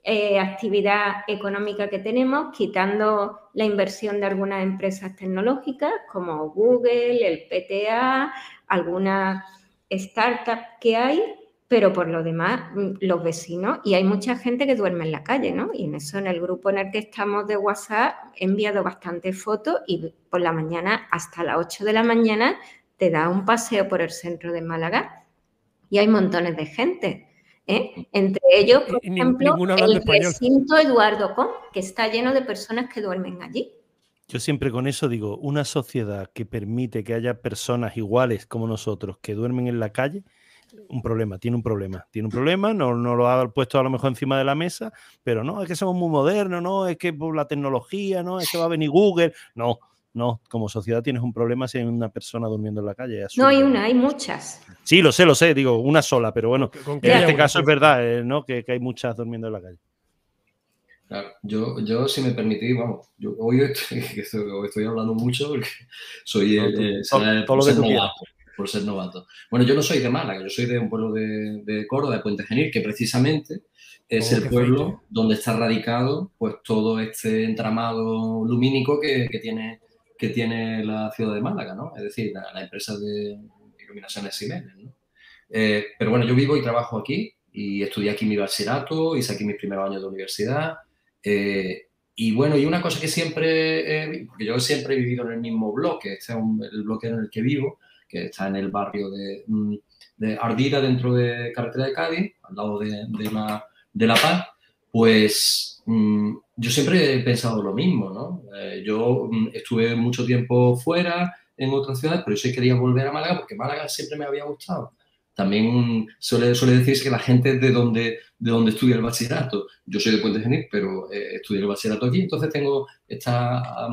eh, actividad económica que tenemos, quitando la inversión de algunas empresas tecnológicas como Google, el PTA, algunas startups que hay, pero por lo demás, mm, los vecinos, y hay mucha gente que duerme en la calle, ¿no? Y en eso, en el grupo en el que estamos de WhatsApp, he enviado bastantes fotos y por la mañana, hasta las 8 de la mañana, te da un paseo por el centro de Málaga y hay montones de gente. ¿eh? Entre ellos, por ejemplo, el recinto Eduardo Con, que está lleno de personas que duermen allí. Yo siempre con eso digo, una sociedad que permite que haya personas iguales como nosotros que duermen en la calle, un problema, tiene un problema, tiene un problema, no, no lo ha puesto a lo mejor encima de la mesa, pero no, es que somos muy modernos, no, es que por la tecnología, no, es que va a venir Google, no, no, como sociedad tienes un problema si hay una persona durmiendo en la calle. No hay una, hay muchas. Sí, lo sé, lo sé, digo, una sola, pero bueno, en este caso es verdad, eh, ¿no? Que, hay muchas durmiendo en la calle. Claro, yo, yo si me permitís, vamos, yo hoy estoy, *laughs* hablando mucho porque soy el, ser novato, por ser novato. Bueno, yo no soy de Málaga, yo soy de un pueblo de, Córdoba, de Puente Genil, que precisamente es oh, el pueblo donde está radicado pues todo este entramado lumínico que, que tiene que tiene la ciudad de Málaga, ¿no? Es decir, la, empresa de iluminaciones Siemens, ¿no? Eh, pero bueno, yo vivo y trabajo aquí y estudié aquí mi bachillerato, hice aquí mis primeros años de universidad. Eh, y bueno, y una cosa que siempre, porque yo siempre he vivido en el mismo bloque, este es el bloque en el que vivo, que está en el barrio de, mm, de Ardida, dentro de Carretera de Cádiz, al lado de, de, la, de La Paz, pues mm, yo siempre he pensado lo mismo, ¿no? Eh, yo mm, estuve mucho tiempo fuera, en otras ciudades, pero yo quería volver a Málaga porque Málaga siempre me había gustado. También suele, suele decirse que la gente de donde, de donde estudia el bachillerato. Yo soy de Puente Genil, pero eh, estudié el bachillerato aquí, entonces tengo esta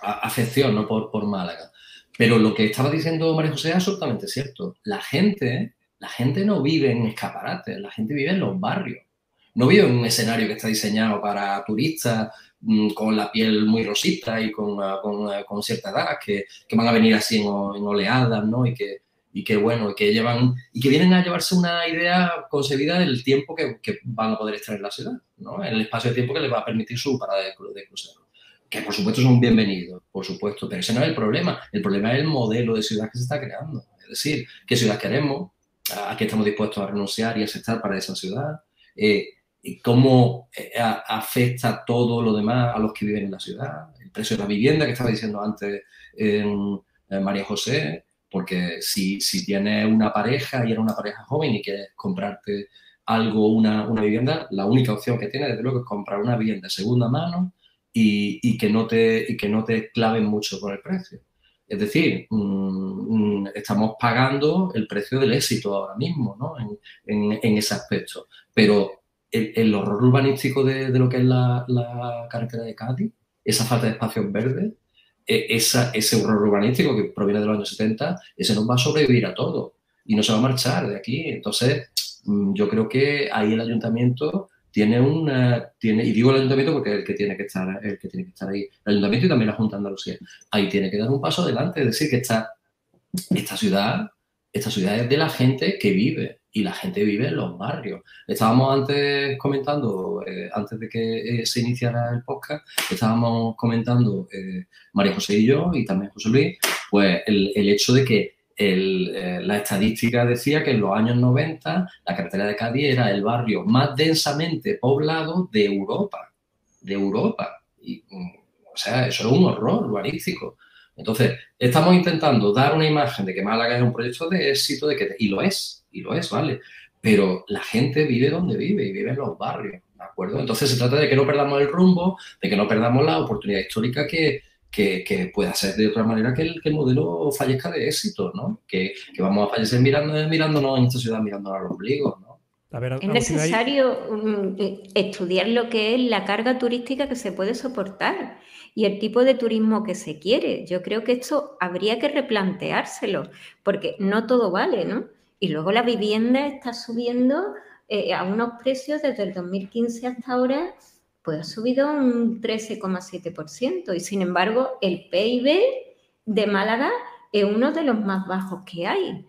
afección ¿no? por, por Málaga. Pero lo que estaba diciendo María José es absolutamente cierto. La gente, la gente no vive en escaparates, la gente vive en los barrios. No vive en un escenario que está diseñado para turistas mm, con la piel muy rosita y con, ah, ah, con, cierta edad, que, que, van a venir así en, oleadas, ¿no? Y que, y que, bueno, que llevan, y que vienen a llevarse una idea concebida del tiempo que, que van a poder estar en la ciudad, ¿no? En el espacio de tiempo que les va a permitir su parada de, de crucero. Que por supuesto son bienvenidos, por supuesto, pero ese no es el problema. El problema es el modelo de ciudad que se está creando. Es decir, qué ciudad queremos, a qué estamos dispuestos a renunciar y aceptar para esa ciudad. Eh, cómo eh, afecta todo lo demás a los que viven en la ciudad, el precio de la vivienda que estaba diciendo antes María José, porque si, si tienes una pareja y eres una pareja joven y quieres comprarte algo, una, una, vivienda, la única opción que tienes, desde luego, es comprar una vivienda de segunda mano y, y, que, no te, y que no te claven mucho por el precio. Es decir, mm, mm, estamos pagando el precio del éxito ahora mismo ¿no? en, en, en ese aspecto. Pero el, horror urbanístico de, lo que es la, carretera de Cádiz, esa falta de espacios verdes, e, esa, ese horror urbanístico que proviene de los años 70, ese nos va a sobrevivir a todo y no se va a marchar de aquí. Entonces, mm, yo creo que ahí el ayuntamiento tiene una tiene y digo el ayuntamiento porque es el que tiene que estar el que tiene que estar ahí el ayuntamiento y también la junta de Andalucía ahí tiene que dar un paso adelante es decir que esta esta ciudad esta ciudad es de la gente que vive y la gente vive en los barrios. Estábamos antes comentando, eh, antes de que eh, se iniciara el podcast, estábamos comentando eh, María José y yo, y también José Luis, pues el, hecho de que la estadística decía que en los años 90 la carretera de Cádiz era el barrio más densamente poblado de Europa, de Europa. Y, mm, o sea, eso es un horror urbanístico. Entonces, estamos intentando dar una imagen de que Málaga es un proyecto de éxito, de que, y lo es, y lo es, ¿vale? Pero la gente vive donde vive y vive en los barrios, ¿de acuerdo? Entonces se trata de que no perdamos el rumbo, de que no perdamos la oportunidad histórica que, que, pueda ser de otra manera que el, que el modelo fallezca de éxito, ¿no? Que, que vamos a fallecer mirando, mirándonos en esta ciudad, mirándonos a los ombligos, ¿no? es necesario mm, estudiar lo que es la carga turística que se puede soportar y el tipo de turismo que se quiere. Yo creo que esto habría que replanteárselo, porque no todo vale, ¿no? Y luego la vivienda está subiendo eh, a unos precios desde el 2015 hasta ahora, pues ha subido un 13,7%. Y sin embargo, el PIB de Málaga es uno de los más bajos que hay.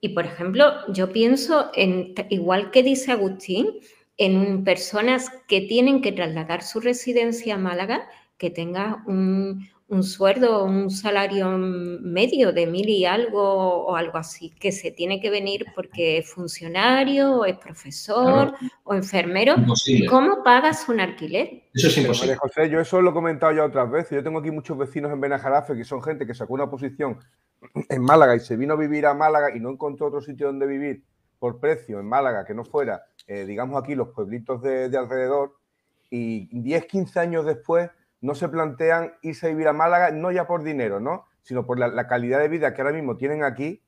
Y por ejemplo, yo pienso en, igual que dice Agustín, en personas que tienen que trasladar su residencia a Málaga, que tenga un, un sueldo, un salario medio de mil y algo o algo así, que se tiene que venir porque es funcionario, o es profesor o enfermero. ¿Cómo pagas un alquiler? Eso es imposible. José, yo eso lo he comentado ya otras veces. Yo tengo aquí muchos vecinos en Benajarafe que son gente que sacó una posición en Málaga y se vino a vivir a Málaga y no encontró otro sitio donde vivir por precio en Málaga que no fuera, eh, digamos aquí, los pueblitos de, de alrededor. Y 10, 15 años después no se plantean irse a vivir a Málaga, no ya por dinero, ¿no? Sino por la, calidad de vida que ahora mismo tienen aquí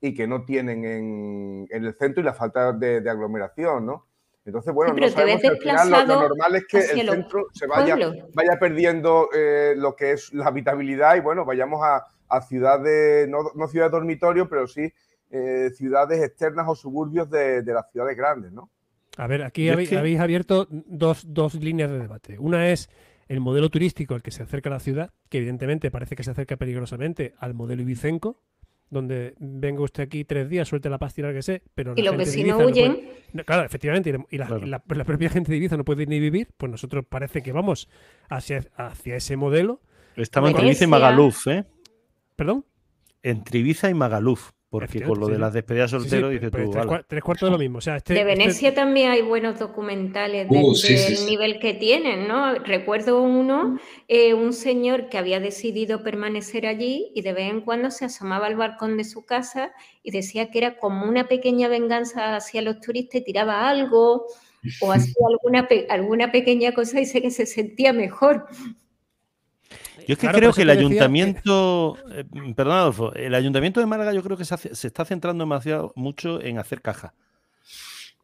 y que no tienen en, el centro y la falta de, aglomeración, ¿no? Entonces, bueno, no sabemos al final lo, normal es que el centro se vaya, vaya perdiendo eh, lo que es la habitabilidad y bueno, vayamos a, ciudades, no, ciudades dormitorio, pero sí eh, ciudades externas o suburbios de, las ciudades grandes, ¿no? A ver, aquí habéis, habéis, abierto dos, dos líneas de debate. Una es el modelo turístico al que se acerca la ciudad, que evidentemente parece que se acerca peligrosamente al modelo ibicenco, donde venga usted aquí tres días, suelte la pastilla que sé, pero... Y los vecinos huyen. claro, efectivamente, y, la, propia gente de Ibiza no puede ni vivir, pues nosotros parece que vamos hacia, hacia ese modelo. Estamos entre Ibiza y Magaluf, ¿eh? ¿Perdón? Entre Ibiza y Magaluf. Porque con lo de las despedidas solteros, dices pues tú. Tres, cuartos de lo mismo. Este, de este Venecia también hay buenos documentales uh, del nivel que tienen, ¿no? Recuerdo uno, eh, un señor que había decidido permanecer allí y de vez en cuando se asomaba al balcón de su casa y decía que era como una pequeña venganza hacia los turistas y tiraba algo o *laughs* hacía alguna, alguna pequeña cosa y dice que se sentía mejor. Yo es que creo que el ayuntamiento, eh, perdón Adolfo, el ayuntamiento de Málaga yo creo que se, está centrando demasiado mucho en hacer caja.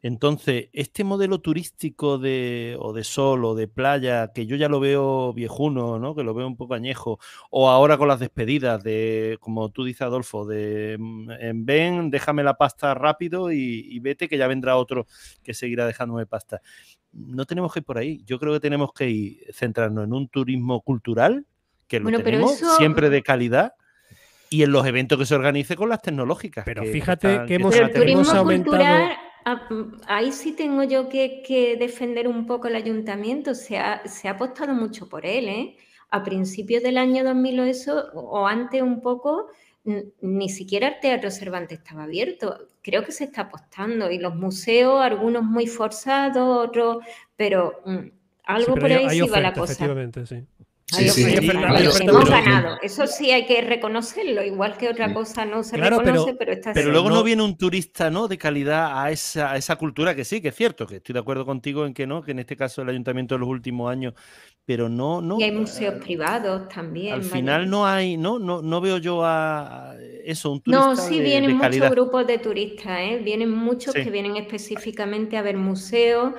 Entonces, este modelo turístico de, o de sol o de playa, que yo ya lo veo viejuno, ¿no? Que lo veo un poco añejo, o ahora con las despedidas de, como tú dices, Adolfo, de mm, ven, déjame la pasta rápido y, vete, que ya vendrá otro que seguirá dejándome pasta. No tenemos que ir por ahí. Yo creo que tenemos que ir, centrarnos en un turismo cultural, que lo tenemos, siempre de calidad, y en los eventos que se organice con las tecnológicas. Pero fíjate que, hemos, aumentado... Ah, mm, ahí sí tengo yo que, defender un poco el ayuntamiento. Se ha, se ha apostado mucho por él. ¿eh? A principios del año 2000 o eso, o antes un poco, ni siquiera el Teatro Cervantes estaba abierto. Creo que se está apostando. Y los museos, algunos muy forzados, otros, pero mm, algo por ahí sí va la cosa. Sí. Sí, sí, hemos ganado. Eso sí hay que reconocerlo, igual que otra cosa no se reconoce, pero, está Pero luego no viene un turista ¿no? de calidad a esa, esa cultura, que sí, que es cierto, que estoy de acuerdo contigo en que no, que en este caso el ayuntamiento de los últimos años, pero no... no y hay museos privados también. Al final no hay, no, no, no veo yo a eso, un turista No, sí vienen muchos grupos de turistas, ¿eh? vienen muchos que vienen específicamente a ver museos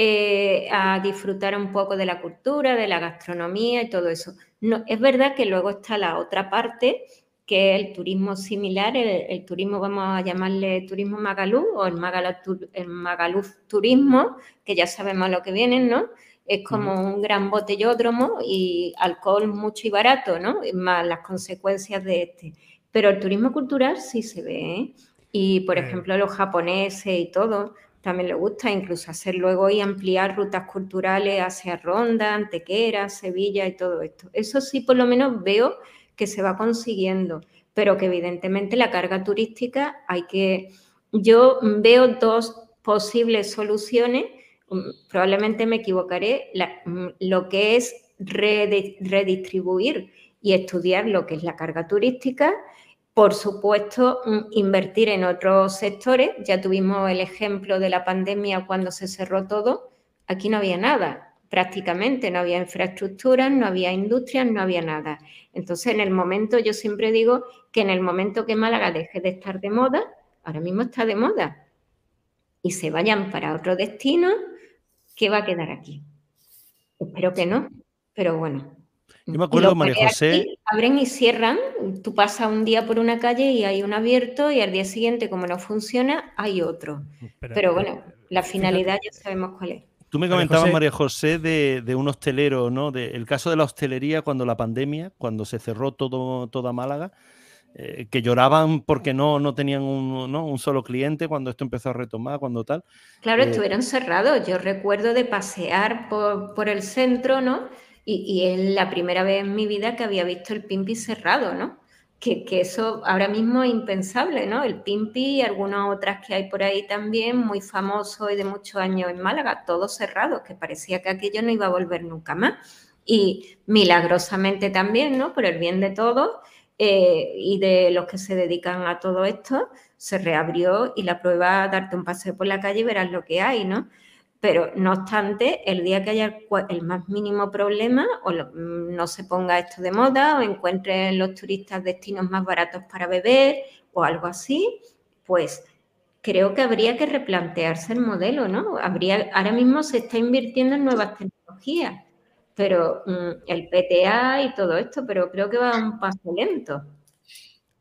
eh, a disfrutar un poco de la cultura, de la gastronomía y todo eso. No, es verdad que luego está la otra parte, que es el turismo similar, el, turismo, vamos a llamarle turismo Magalú o el Magalú, turismo, que ya sabemos lo que vienen, ¿no? Es como un gran botellódromo y alcohol mucho y barato, ¿no? Más las consecuencias de este. Pero el turismo cultural sí se ve, ¿eh? Y, por ejemplo, los japoneses y todo, también le gusta incluso hacer luego y ampliar rutas culturales hacia Ronda, Antequera, Sevilla y todo esto. Eso sí, por lo menos veo que se va consiguiendo, pero que evidentemente la carga turística hay que... Yo veo dos posibles soluciones, mm, probablemente me equivocaré, mm, lo que es redistribuir y estudiar lo que es la carga turística por supuesto, mm, invertir en otros sectores. Ya tuvimos el ejemplo de la pandemia cuando se cerró todo. Aquí no había nada, prácticamente. No había infraestructuras, no había industrias, no había nada. Entonces, en el momento, yo siempre digo que en el momento que Málaga deje de estar de moda, ahora mismo está de moda, y se vayan para otro destino, ¿qué va a quedar aquí? Espero que no, pero bueno, yo me acuerdo, María José. abren y cierran. Tú pasas un día por una calle y hay un abierto, y al día siguiente, como no funciona, hay otro. Pero, bueno, la finalidad ya sabemos cuál es. Tú me comentabas, María José, de, un hostelero, ¿no? De, el caso de la hostelería cuando la pandemia, cuando se cerró todo, toda Málaga, eh, que lloraban porque no, no tenían un, ¿no? un, solo cliente cuando esto empezó a retomar, cuando tal. Claro, eh, estuvieron cerrados. Yo recuerdo de pasear por, por el centro, ¿no? Y, es la primera vez en mi vida que había visto el Pimpi cerrado, ¿no? Que, eso ahora mismo es impensable, ¿no? El Pimpi y algunas otras que hay por ahí también, muy famoso y de muchos años en Málaga, todo cerrado, que parecía que aquello no iba a volver nunca más. Y milagrosamente también, ¿no? Por el bien de todos eh, y de los que se dedican a todo esto, se reabrió y la prueba, darte un paseo por la calle y verás lo que hay, ¿no? Pero no obstante, el día que haya el más mínimo problema o mm, no se ponga esto de moda o encuentren los turistas destinos más baratos para beber o algo así, pues creo que habría que replantearse el modelo, ¿no? Habría, ahora mismo se está invirtiendo en nuevas tecnologías, pero mm, el PTA y todo esto, pero creo que va un paso lento.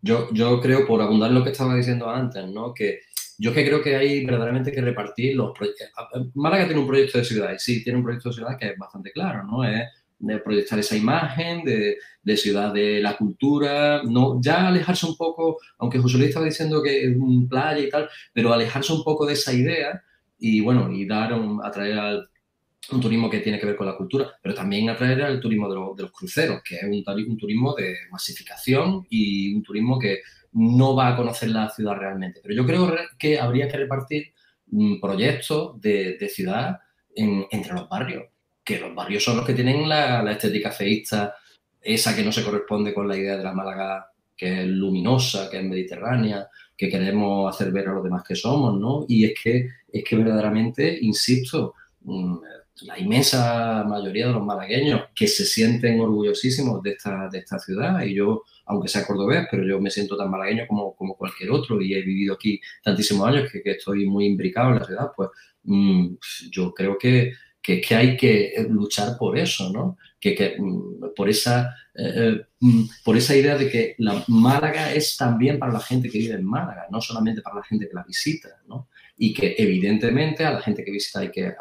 Yo, yo creo, por abundar en lo que estaba diciendo antes, ¿no? Que yo que creo que hay verdaderamente que repartir los proyectos. Málaga tiene un proyecto de ciudad sí, tiene un proyecto de ciudad que es bastante claro, ¿no? Es de proyectar esa imagen de, de, ciudad de la cultura, no ya alejarse un poco, aunque José Luis estaba diciendo que es un playa y tal, pero alejarse un poco de esa idea y bueno, y dar un, atraer al un turismo que tiene que ver con la cultura, pero también atraer al turismo de, de los cruceros, que es un, un, turismo de masificación y un turismo que no va a conocer la ciudad realmente. Pero yo creo que habría que repartir mm, proyectos de, ciudad entre los barrios, que los barrios son los que tienen la, estética feísta, esa que no se corresponde con la idea de la Málaga, que es luminosa, que es mediterránea, que queremos hacer ver a los demás que somos, ¿no? Y es que, es que verdaderamente, insisto, mm, la inmensa mayoría de los malagueños que se sienten orgullosísimos de esta, de esta ciudad y yo, aunque sea cordobés, pero yo me siento tan malagueño como, como cualquier otro y he vivido aquí tantísimos años que, estoy muy imbricado en la ciudad, pues mm, yo creo que, que, que, hay que luchar por eso, ¿no? Que, que mm, por, esa, eh, eh, mm, por esa idea de que la Málaga es también para la gente que vive en Málaga, no solamente para la gente que la visita, ¿no? Y que evidentemente a la gente que visita hay que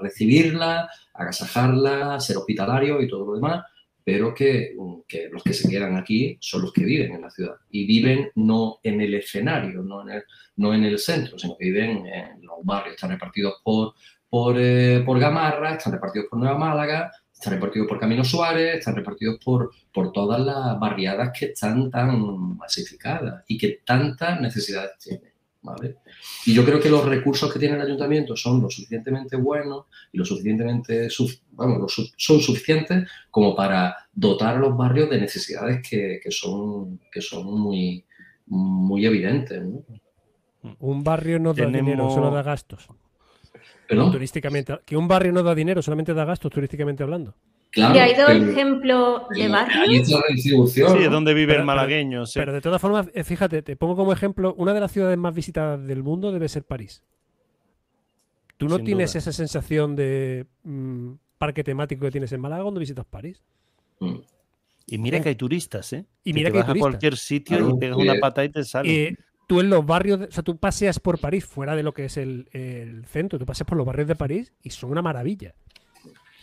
recibirla, agasajarla, ser hospitalario y todo lo demás, pero que, que, los que se quedan aquí son los que viven en la ciudad y viven no en el escenario, no en el, no en el centro, sino que viven en los barrios, están repartidos por, por, eh, por Gamarra, están repartidos por Nueva Málaga, están repartidos por Camino Suárez, están repartidos por, por todas las barriadas que están tan masificadas y que tantas necesidades tienen. Y yo creo que los recursos que tiene el ayuntamiento son lo suficientemente buenos y lo suficientemente, bueno, son suficientes como para dotar a los barrios de necesidades que, son, que son muy, muy evidentes. Un barrio no da dinero, solo da gastos. Turísticamente, que un barrio no da dinero, solamente da gastos turísticamente hablando y hay dos ejemplos de barrios. Sí, es donde vive el malagueño. Pero de todas formas, eh, fíjate, te pongo como ejemplo, una de las ciudades más visitadas del mundo debe ser París. ¿Tú no tienes esa sensación de mm, parque temático que tienes en Málaga cuando visitas París? Mm. Y mira que hay turistas, ¿eh? Y mira que, vas a cualquier sitio y pegas una pata y te sale. Eh, tú en los barrios, o sea, tú paseas por París, fuera de lo que es el, el centro, tú paseas por los barrios de París y son una maravilla.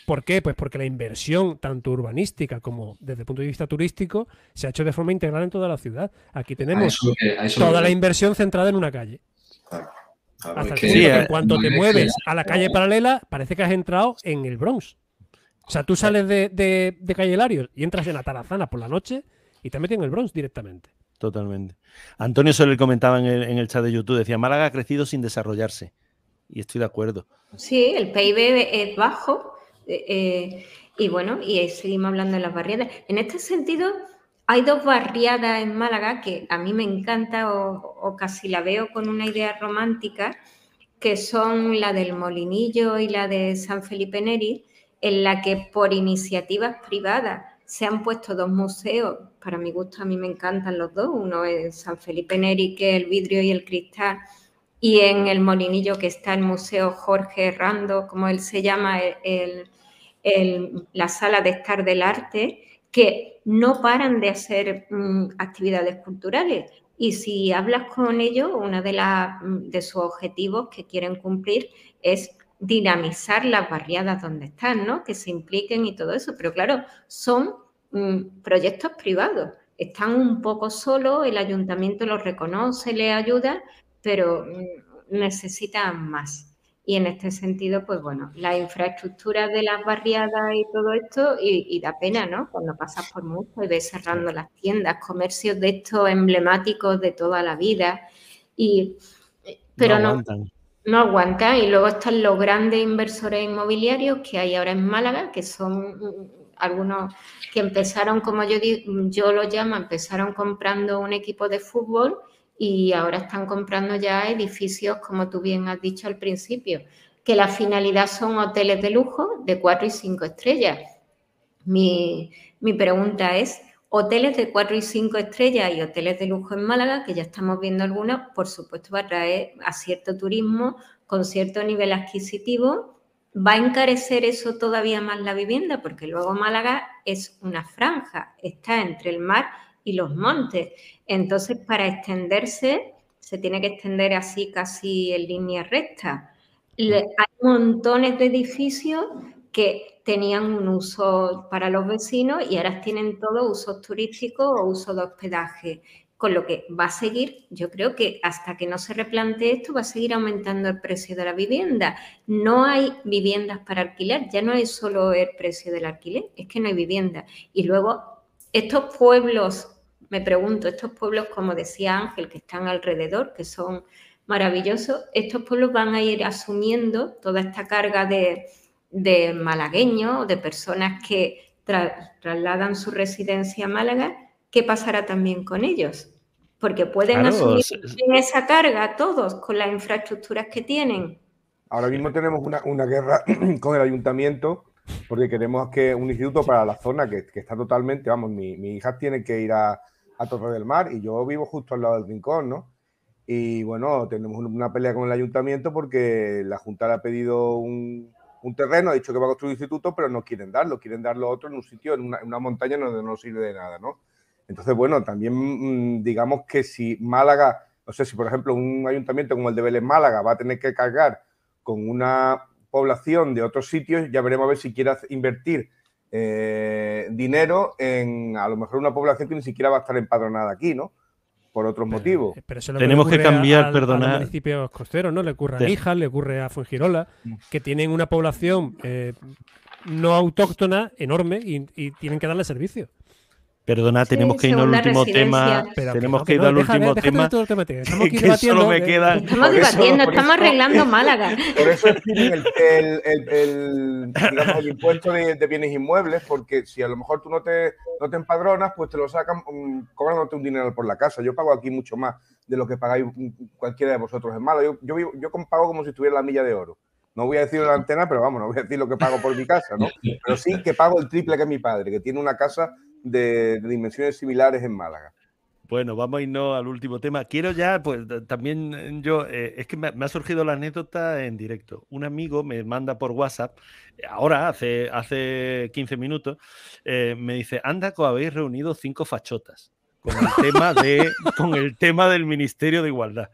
¿Por qué? Pues porque la inversión, tanto urbanística como desde el punto de vista turístico, se ha hecho de forma integral en toda la ciudad. Aquí tenemos toda la inversión centrada en una calle. Hasta que, en cuanto te mueves a la calle paralela, parece que has entrado en el Bronx. O sea, tú sales de, de, Calle Larios y entras en la Tarazana por la noche y te metes en el Bronx directamente. Totalmente. Antonio Soler comentaba en el, en el chat de YouTube, decía, Málaga ha crecido sin desarrollarse. Y estoy de acuerdo. Sí, el PIB es bajo, eh, y bueno, y seguimos hablando de las barriadas. En este sentido, hay dos barriadas en Málaga que a mí me encanta o, casi la veo con una idea romántica, que son la del Molinillo y la de San Felipe Neri, en la que por iniciativas privadas se han puesto dos museos, para mi gusto a mí me encantan los dos, uno es San Felipe Neri, que es el vidrio y el cristal, y en el Molinillo que está el Museo Jorge Rando, como él se llama, el, la sala de estar del arte, que no paran de hacer mm, actividades culturales. Y si hablas con ellos, uno de, mm, de sus objetivos que quieren cumplir es dinamizar las barriadas donde están, ¿no? Que se impliquen y todo eso. Pero claro, son mm, proyectos privados. Están un poco solos, el ayuntamiento los reconoce, les ayuda, pero necesitan más. Y en este sentido, pues bueno, la infraestructura de las barriadas y todo esto, y, da pena, ¿no? Cuando pasas por mucho y ves cerrando las tiendas, comercios de estos emblemáticos de toda la vida, y, pero no aguantan. No, aguantan. Y luego están los grandes inversores inmobiliarios que hay ahora en Málaga, que son algunos que empezaron, como yo, yo lo llamo, empezaron comprando un equipo de fútbol y ahora están comprando ya edificios, como tú bien has dicho al principio, que la finalidad son hoteles de lujo de cuatro y cinco estrellas. Mi, pregunta es, hoteles de cuatro y cinco estrellas y hoteles de lujo en Málaga, que ya estamos viendo algunos, por supuesto va a traer a cierto turismo con cierto nivel adquisitivo. ¿Va a encarecer eso todavía más la vivienda? Porque luego Málaga es una franja, está entre el mar y los montes. Entonces, para extenderse, se tiene que extender así casi en línea recta. hay montones de edificios que tenían un uso para los vecinos y ahora tienen todo usos turísticos o uso de hospedaje. Con lo que va a seguir, yo creo que hasta que no se replantee esto, va a seguir aumentando el precio de la vivienda. No hay viviendas para alquilar, ya no es solo el precio del alquiler, es que no hay vivienda. Y luego, estos pueblos me pregunto, estos pueblos, como decía Ángel, que están alrededor, que son maravillosos, estos pueblos van a ir asumiendo toda esta carga de, de malagueños, de personas que trasladan su residencia a Málaga, ¿qué pasará también con ellos? Porque pueden asumir esa carga todos con las infraestructuras que tienen. ahora mismo tenemos una, guerra *clears throat* con el ayuntamiento porque queremos que un instituto para la zona que, está totalmente, vamos, mi, mi, hija tiene que ir a, a Torre del Mar y yo vivo justo al lado del rincón, ¿no? Y bueno, tenemos una pelea con el ayuntamiento porque la Junta le ha pedido un, un terreno, ha dicho que va a construir un instituto, pero no quieren darlo, quieren darlo otro en un sitio, en una, en una montaña donde no sirve de nada, ¿no? Entonces, bueno, también mm, digamos que si Málaga, no sé si por ejemplo un ayuntamiento como el de Vélez Málaga va a tener que cargar con una población de otros sitios, ya veremos a ver si quiere invertir eh, dinero en a lo mejor una población que ni siquiera va a estar empadronada aquí, ¿no? Por otros motivos. Eh, Tenemos que cambiar, perdona. A los municipios costeros, ¿no? Le ocurre a Níjar, le ocurre a Fuengirola, que tienen una población eh, no autóctona enorme y tienen que darle servicio. Perdona, tenemos que ir al último tema. tenemos que, ir al último tema. Estamos que *laughs* solo me queda. Estamos debatiendo, estamos arreglando Málaga. Por eso es el, el, el, digamos, el impuesto de, bienes inmuebles, porque si a lo mejor tú no te, no te empadronas, pues te lo sacan um, cobrándote un dinero por la casa. Yo pago aquí mucho más de lo que pagáis cualquiera de vosotros en Málaga. Yo, yo, yo pago como si estuviera la milla de oro. No voy a decir la antena, pero vamos, no voy a decir lo que pago por mi casa, ¿no? *laughs* Pero sí que pago el triple que mi padre, que tiene una casa de, dimensiones similares en Málaga. Bueno, vamos a irnos al último tema. Quiero ya, pues también yo, eh, es que me, ha surgido la anécdota en directo. Un amigo me manda por WhatsApp, ahora, hace, hace 15 minutos, eh, me dice, anda, que habéis reunido cinco fachotas con el tema, de, *laughs* con el tema del Ministerio de Igualdad.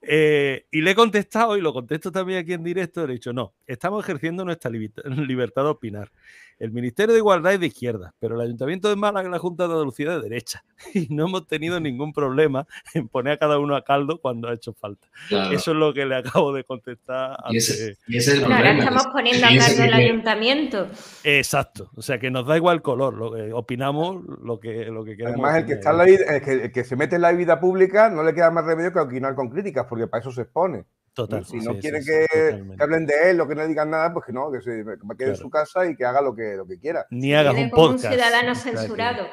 Eh, y le he contestado, y lo contesto también aquí en directo, le he dicho, no, estamos ejerciendo nuestra *laughs* libertad de opinar. El Ministerio de Igualdad es de izquierda, pero el Ayuntamiento de Málaga y la Junta de Andalucía de derecha. *laughs* Y no hemos tenido ningún problema en poner a cada uno a caldo cuando ha hecho falta. Eso es lo que le acabo de contestar. Y ese, es el Ahora estamos poniendo a caldo el Ayuntamiento. Exacto. O sea que nos da igual el color, lo que opinamos lo que, lo que queremos. Además, el que, está en la vida, el que, se mete en la vida pública no le queda más remedio que opinar con críticas, porque para eso se expone. Total. Si no quiere que, hablen de él o que no digan nada, pues que no, que se quede en su casa y que haga lo que, lo que quiera. Ni haga un podcast. un ciudadano censurado.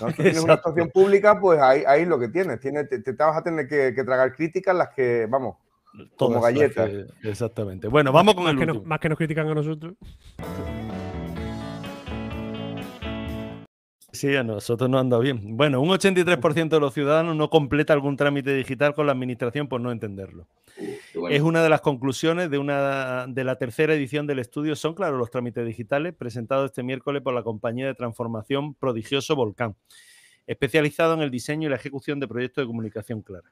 ¿no? Si tienes una actuación pública, pues ahí, ahí lo que tienes. Tiene, te, vas a tener que, tragar críticas las que, vamos, como galletas. exactamente. Bueno, vamos con más el que más que nos critican a nosotros. *laughs* Sí, a nosotros no anda bien. Bueno, un 83% de los ciudadanos no completa algún trámite digital con la administración por no entenderlo. Es una de las conclusiones de, una, de la tercera edición del estudio. Son, claro, los trámites digitales presentados este miércoles por la compañía de transformación Prodigioso Volcán, especializado en el diseño y la ejecución de proyectos de comunicación clara.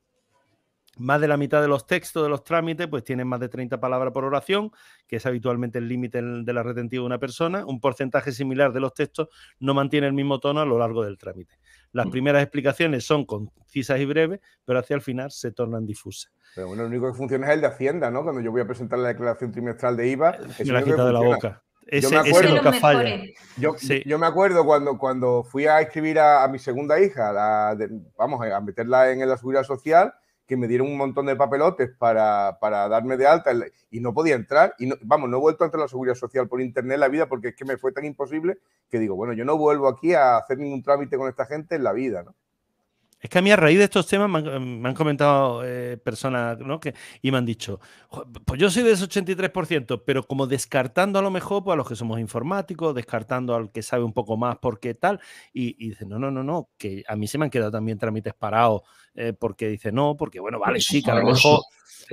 Más de la mitad de los textos de los trámites pues tienen más de 30 palabras por oración, que es habitualmente el límite de la retentiva de una persona. Un porcentaje similar de los textos no mantiene el mismo tono a lo largo del trámite. Las mm. primeras explicaciones son concisas y breves, pero hacia el final se tornan difusas. Pero bueno, lo único que funciona es el de Hacienda, ¿no? Cuando yo voy a presentar la declaración trimestral de IVA. Me la ha quitado de la boca. yo me acuerdo, yo, me acuerdo cuando, cuando fui a escribir a, mi segunda hija, vamos a meterla en la seguridad social, que me dieron un montón de papelotes para, darme de alta y no podía entrar. Y vamos, no he vuelto a entrar a la seguridad social por internet en la vida porque es que me fue tan imposible que digo, bueno, yo no vuelvo aquí a hacer ningún trámite con esta gente en la vida, ¿no? Es que a mí a raíz de estos temas me han, comentado eh, personas ¿no? que, y me han dicho, pues yo soy de ese 83%, pero como descartando a lo mejor pues a los que somos informáticos, descartando al que sabe un poco más porque tal, y, y dicen, no, no, no, no, que a mí se me han quedado también trámites parados eh, porque dice no, porque bueno, vale, sí, que a lo mejor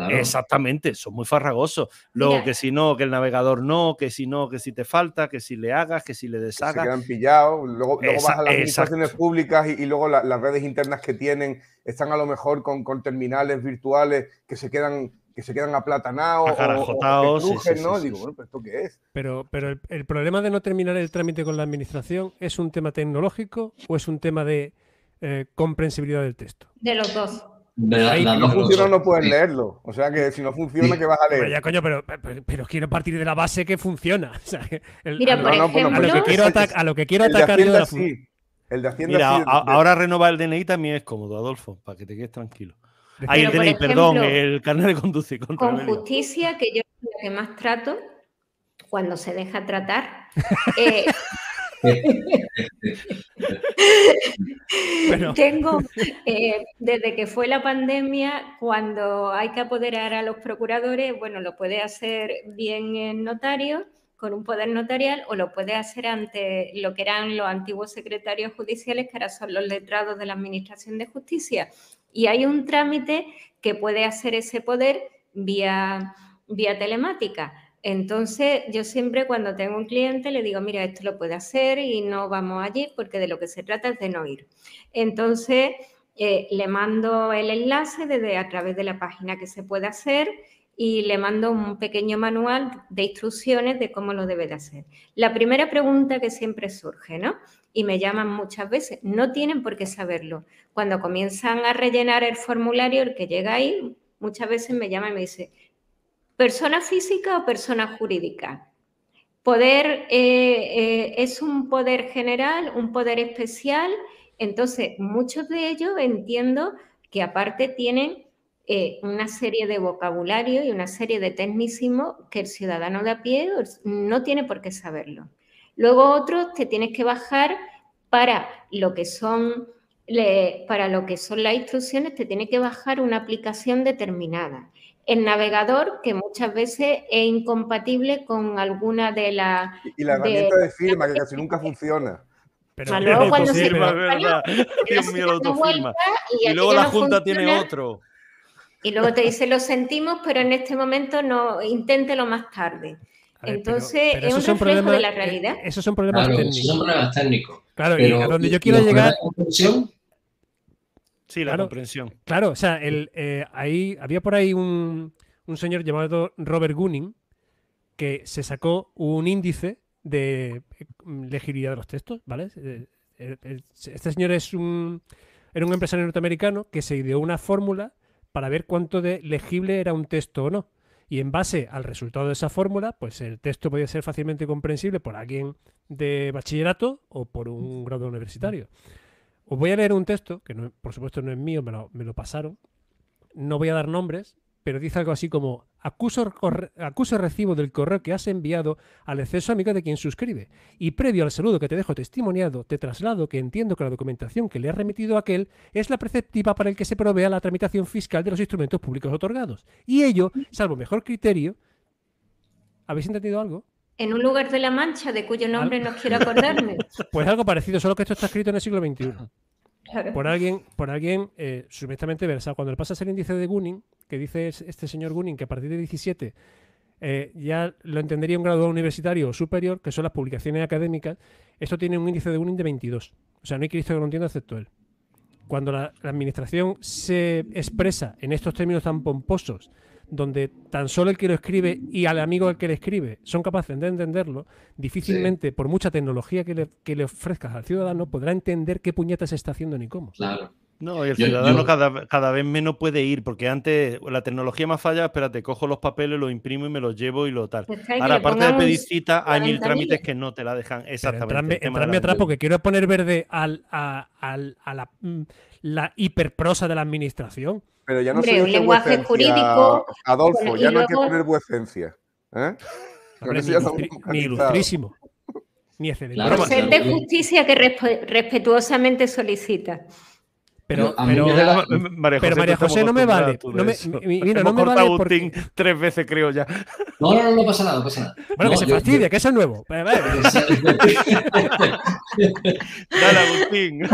Exactamente, son muy farragosos. Luego que si no, que el navegador no, que si no, que si te falta, que si le hagas, que si le deshagas. se quedan pillados. Luego, luego vas a las administraciones públicas y, luego las redes internas que tienen están a lo mejor con, con terminales virtuales que se quedan que se quedan aplatanados o, ¿no? Digo, bueno, pero ¿esto qué es? Pero, pero el, el, problema de no terminar el trámite con la administración es un tema tecnológico o es un tema de eh, comprensibilidad del texto. De los dos. si no funciona, no puedes leerlo. O sea que si no funciona, ¿qué vas a leer? ya, coño, pero, pero, quiero partir de la base que funciona. Mira, por ejemplo, a, lo que quiero a lo que quiero atacar yo de la sí. El de Hacienda Mira, ahora renovar el DNI también es cómodo, Adolfo, para que te quedes tranquilo. Hay el DNI, perdón, el carnet de conducir. Con justicia, que yo lo que más trato, cuando se deja tratar, *laughs* eh, Tengo, eh, desde que fue la pandemia, cuando hay que apoderar a los procuradores, bueno, lo puede hacer bien en notario, con un poder notarial, o lo puede hacer ante lo que eran los antiguos secretarios judiciales, que ahora son los letrados de la Administración de Justicia. Y hay un trámite que puede hacer ese poder vía, vía telemática. Entonces, yo siempre cuando tengo un cliente le digo, mira, esto lo puede hacer y no vamos allí porque de lo que se trata es de no ir. Entonces, eh, le mando el enlace desde a través de la página que se puede hacer y le mando un pequeño manual de instrucciones de cómo lo debe de hacer. La primera pregunta que siempre surge, ¿no? Y me llaman muchas veces, no tienen por qué saberlo. Cuando comienzan a rellenar el formulario, el que llega ahí, muchas veces me llama y me dice, ¿Persona física o persona jurídica? Poder eh, eh, es un poder general, un poder especial. Entonces, muchos de ellos entiendo que aparte tienen eh, una serie de vocabulario y una serie de tecnicismos que el ciudadano de a pie no tiene por qué saberlo. Luego otros te tienes que bajar para lo que son para lo que son las instrucciones te tiene que bajar una aplicación determinada el navegador que muchas veces es incompatible con alguna de las... Y la herramienta de, firma que casi nunca funciona. Pero luego cuando se ¿verdad? *laughs* Dios mío, autofirma. Y, y luego la Junta tiene otro. Y luego te dice, lo sentimos, pero en este momento no, inténtelo más tarde. Entonces, es un reflejo de la realidad. Eh, esos son problemas técnicos. Esos son problemas técnicos. Claro, y a donde yo quiero llegar. Sí, la comprensión. Claro, o sea, el, eh, ahí, había por ahí un, señor llamado Robert Gunning que se sacó un índice de eh, legibilidad de los textos, ¿vale? Eh, este señor es un, era un empresario norteamericano que se ideó una fórmula para ver cuánto de legible era un texto o no. Y en base al resultado de esa fórmula, pues el texto podía ser fácilmente comprensible por alguien de bachillerato o por un grado universitario. Os voy a leer un texto, que por supuesto no es mío, me lo, me lo pasaron. No voy a dar nombres, pero dice algo así como acuso, acuso recibo del correo que has enviado al exceso amigo de quien suscribe. Y previo al saludo que te dejo testimoniado, te traslado que entiendo que la documentación que le has remitido a aquel es la preceptiva para el que se provea la tramitación fiscal de los instrumentos públicos otorgados. Y ello, salvo mejor criterio. ¿Habéis entendido algo? en un lugar de la Mancha de cuyo nombre no quiero acordarme. *laughs* Pues algo parecido, solo que esto está escrito en el siglo XXI. Por alguien, por alguien eh, supuestamente versado. Cuando le pasas el índice de Gunning, que dice este señor Gunning que a partir de 17 eh, ya lo entendería un grado universitario o superior, que son las publicaciones académicas, esto tiene un índice de Gunning de 22. O sea, no hay Cristo que lo entienda excepto él. Cuando la administración se expresa en estos términos tan pomposos donde tan solo el que lo escribe y al amigo al que le escribe son capaces de entenderlo, difícilmente, por mucha tecnología que le, que le, ofrezcas al ciudadano, podrá entender qué puñeta se está haciendo ni cómo. Claro. No, y el ciudadano Cada, cada, vez menos puede ir, porque antes la tecnología más falla, espérate, cojo los papeles, los imprimo y me los llevo y lo tal. Pues Ahora, aparte de pedir cita, hay mil trámites que no te la dejan exactamente. Entrarme atrás porque quiero poner verde al, a, a la, mm, la hiperprosa de la administración. Pero ya no Hombre, un lenguaje jurídico. Adolfo, ya no hay que poner vuecencia. ¿eh? ni, ilustrísimo. Ni excelente. Claro, ser de justicia que respetuosamente solicita. Pero, pero, María José, no me vale. No me, mira, no me vale porque... tres veces, creo ya. No, no, no, no pasa nada, no pasa nada. Bueno, que se fastidia, que eso es nuevo. *laughs* Dale, Agustín. *laughs*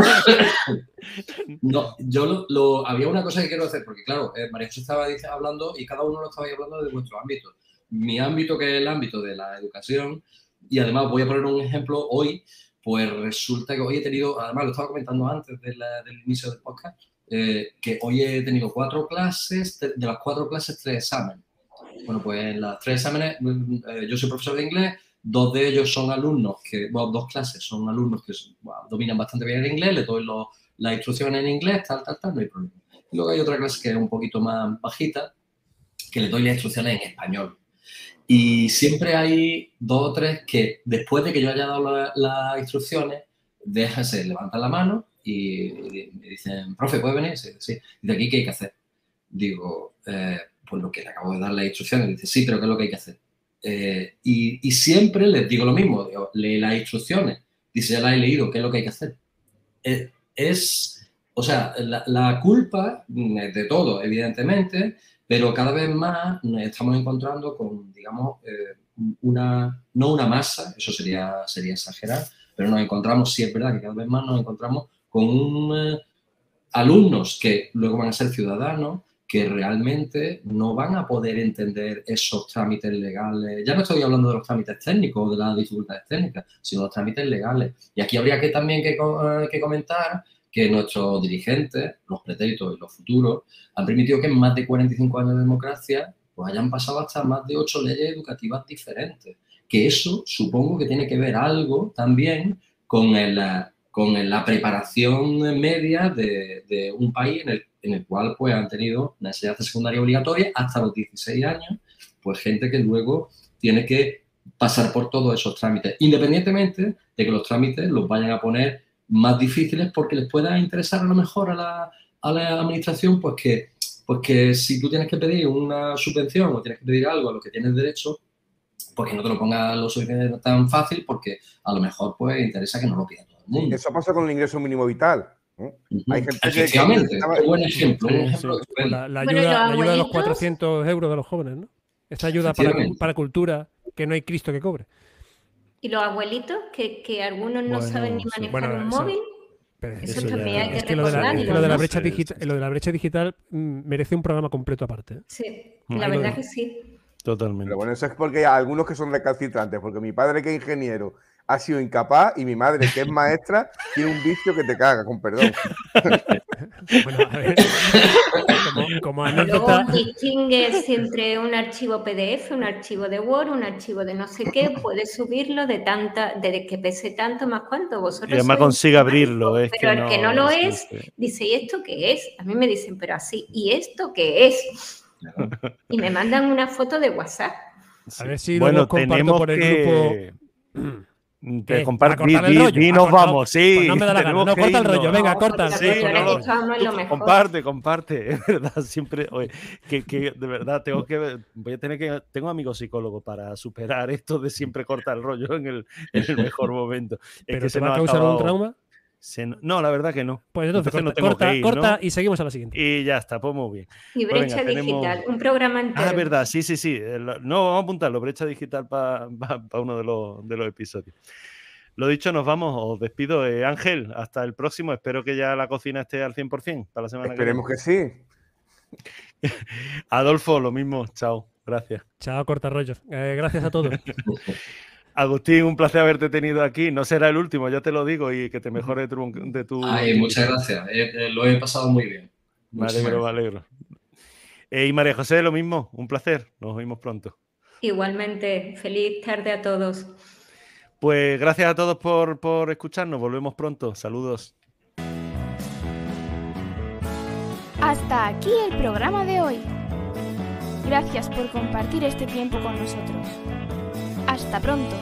No, yo lo, había una cosa que quiero hacer, porque claro, eh, María José estaba hablando y cada uno lo estaba hablando de vuestro ámbito. Mi ámbito, que es el ámbito de la educación, y además voy a poner un ejemplo hoy pues resulta que hoy he tenido, además lo estaba comentando antes del inicio del podcast, eh, que hoy he tenido cuatro clases, de las cuatro clases, tres exámenes. Bueno, pues en las tres exámenes, mm, eh, yo soy profesor de inglés, dos de ellos son alumnos, que, bueno, dos clases son alumnos que dominan bastante bien el inglés, les doy las instrucciones en inglés, tal, tal, tal, no hay problema. Luego hay otra clase que es un poquito más bajita, que le doy las instrucciones en español. Y siempre hay dos o tres que después de que yo haya dado las instrucciones, dejan, levantan la mano y, me dicen, profe, ¿puede venir? Sí, sí. ¿Y de aquí qué hay que hacer? Digo, eh, pues lo que le acabo de dar las instrucciones. Dice, sí, pero ¿qué es lo que hay que hacer? Eh, y, y, siempre les digo lo mismo, digo, lee las instrucciones. dice, ya la he leído, ¿qué es lo que hay que hacer? Eh, es, o sea, la, culpa es de todo, evidentemente, pero cada vez más nos estamos encontrando con, digamos, eh, una, no una masa, eso sería, sería exagerar, pero nos encontramos, sí es verdad que cada vez más nos encontramos con eh, alumnos que luego van a ser ciudadanos, que realmente no van a poder entender esos trámites legales. Ya no estoy hablando de los trámites técnicos o de las dificultades técnicas, sino los trámites legales. Y aquí habría que también que, eh, que comentar que nuestros dirigentes, los pretéritos y los futuros, han permitido que en más de 45 años de democracia pues hayan pasado hasta más de ocho leyes educativas diferentes. Que eso supongo que tiene que ver algo también con, el, con la preparación media de, un país en el en el cual pues han tenido una enseñanza secundaria obligatoria hasta los 16 años, pues gente que luego tiene que pasar por todos esos trámites, independientemente de que los trámites los vayan a poner más difíciles porque les pueda interesar a lo mejor a la, a la administración, pues que, pues que si tú tienes que pedir una subvención o tienes que pedir algo a lo que tienes derecho, pues que no te lo ponga lo suficiente tan fácil porque a lo mejor pues interesa que no lo pida todo el mundo. Eso pasa con el ingreso mínimo vital. Hay gente Efectivamente, que... buen ejemplo. La, ayuda, de los 400 euros de los jóvenes, ¿no? Esa ayuda para, para cultura que no hay Cristo que cobre. ¿Y los abuelitos, que, que algunos no saben ni manejar un móvil? eso, también hay que, es lo de la, lo de la brecha digital, lo de la brecha digital merece un programa completo aparte. ¿eh? Sí, la verdad que sí. Totalmente. Pero bueno, eso es porque hay algunos que son recalcitrantes, porque mi padre que es ingeniero ha sido incapaz y mi madre, que es maestra, *laughs* tiene un vicio que te caga, con perdón. *laughs* bueno, a ver. Como, anécdota... Luego distingues entre un archivo PDF, un archivo de Word, un archivo de no sé qué, puedes subirlo de tanta, de que pese tanto más cuanto vosotros. Y además consigue abrirlo. Es pero el que no lo es, dice, ¿y esto qué es? A mí me dicen, pero así, ¿y esto qué es? *laughs* Y me mandan una foto de WhatsApp. A ver si bueno, tenemos por el que... grupo. *clears throat* Y, nos vamos, sí. Pues no me da la gana, no, corta el rollo, venga, corta. Sí, comparte, comparte, *laughs* es verdad, siempre, oye, que, que, de verdad tengo que, voy a tener que, tengo amigos psicólogos para superar esto de siempre cortar el rollo en el, en el mejor momento. ¿Pero que se va a causar un trauma? No, la verdad que no. Pues entonces, corta, corta, y seguimos a la siguiente. Y ya está, pues muy bien. Y pues brecha digital, un programa entero. Ah, verdad, sí, sí, sí. No, vamos a apuntarlo, brecha digital para uno de los, de los episodios. Lo dicho, nos vamos, os despido. Eh, Ángel, hasta el próximo. Espero que ya la cocina esté al 100% para la semana Esperemos que, viene. que sí. *laughs* Adolfo, lo mismo. Chao. Gracias. Chao, corta rollo. Eh, gracias a todos. *laughs* Agustín, un placer haberte tenido aquí. No será el último, ya te lo digo, y que te mejore de tu. Ay, muchas gracias. Eh, lo he pasado muy bien. Me alegro, me alegro. y María José, lo mismo, un placer. Nos vemos pronto. Igualmente, feliz tarde a todos. Pues gracias a todos por, por escucharnos. Volvemos pronto. Saludos. Hasta aquí el programa de hoy. Gracias por compartir este tiempo con nosotros. Hasta pronto.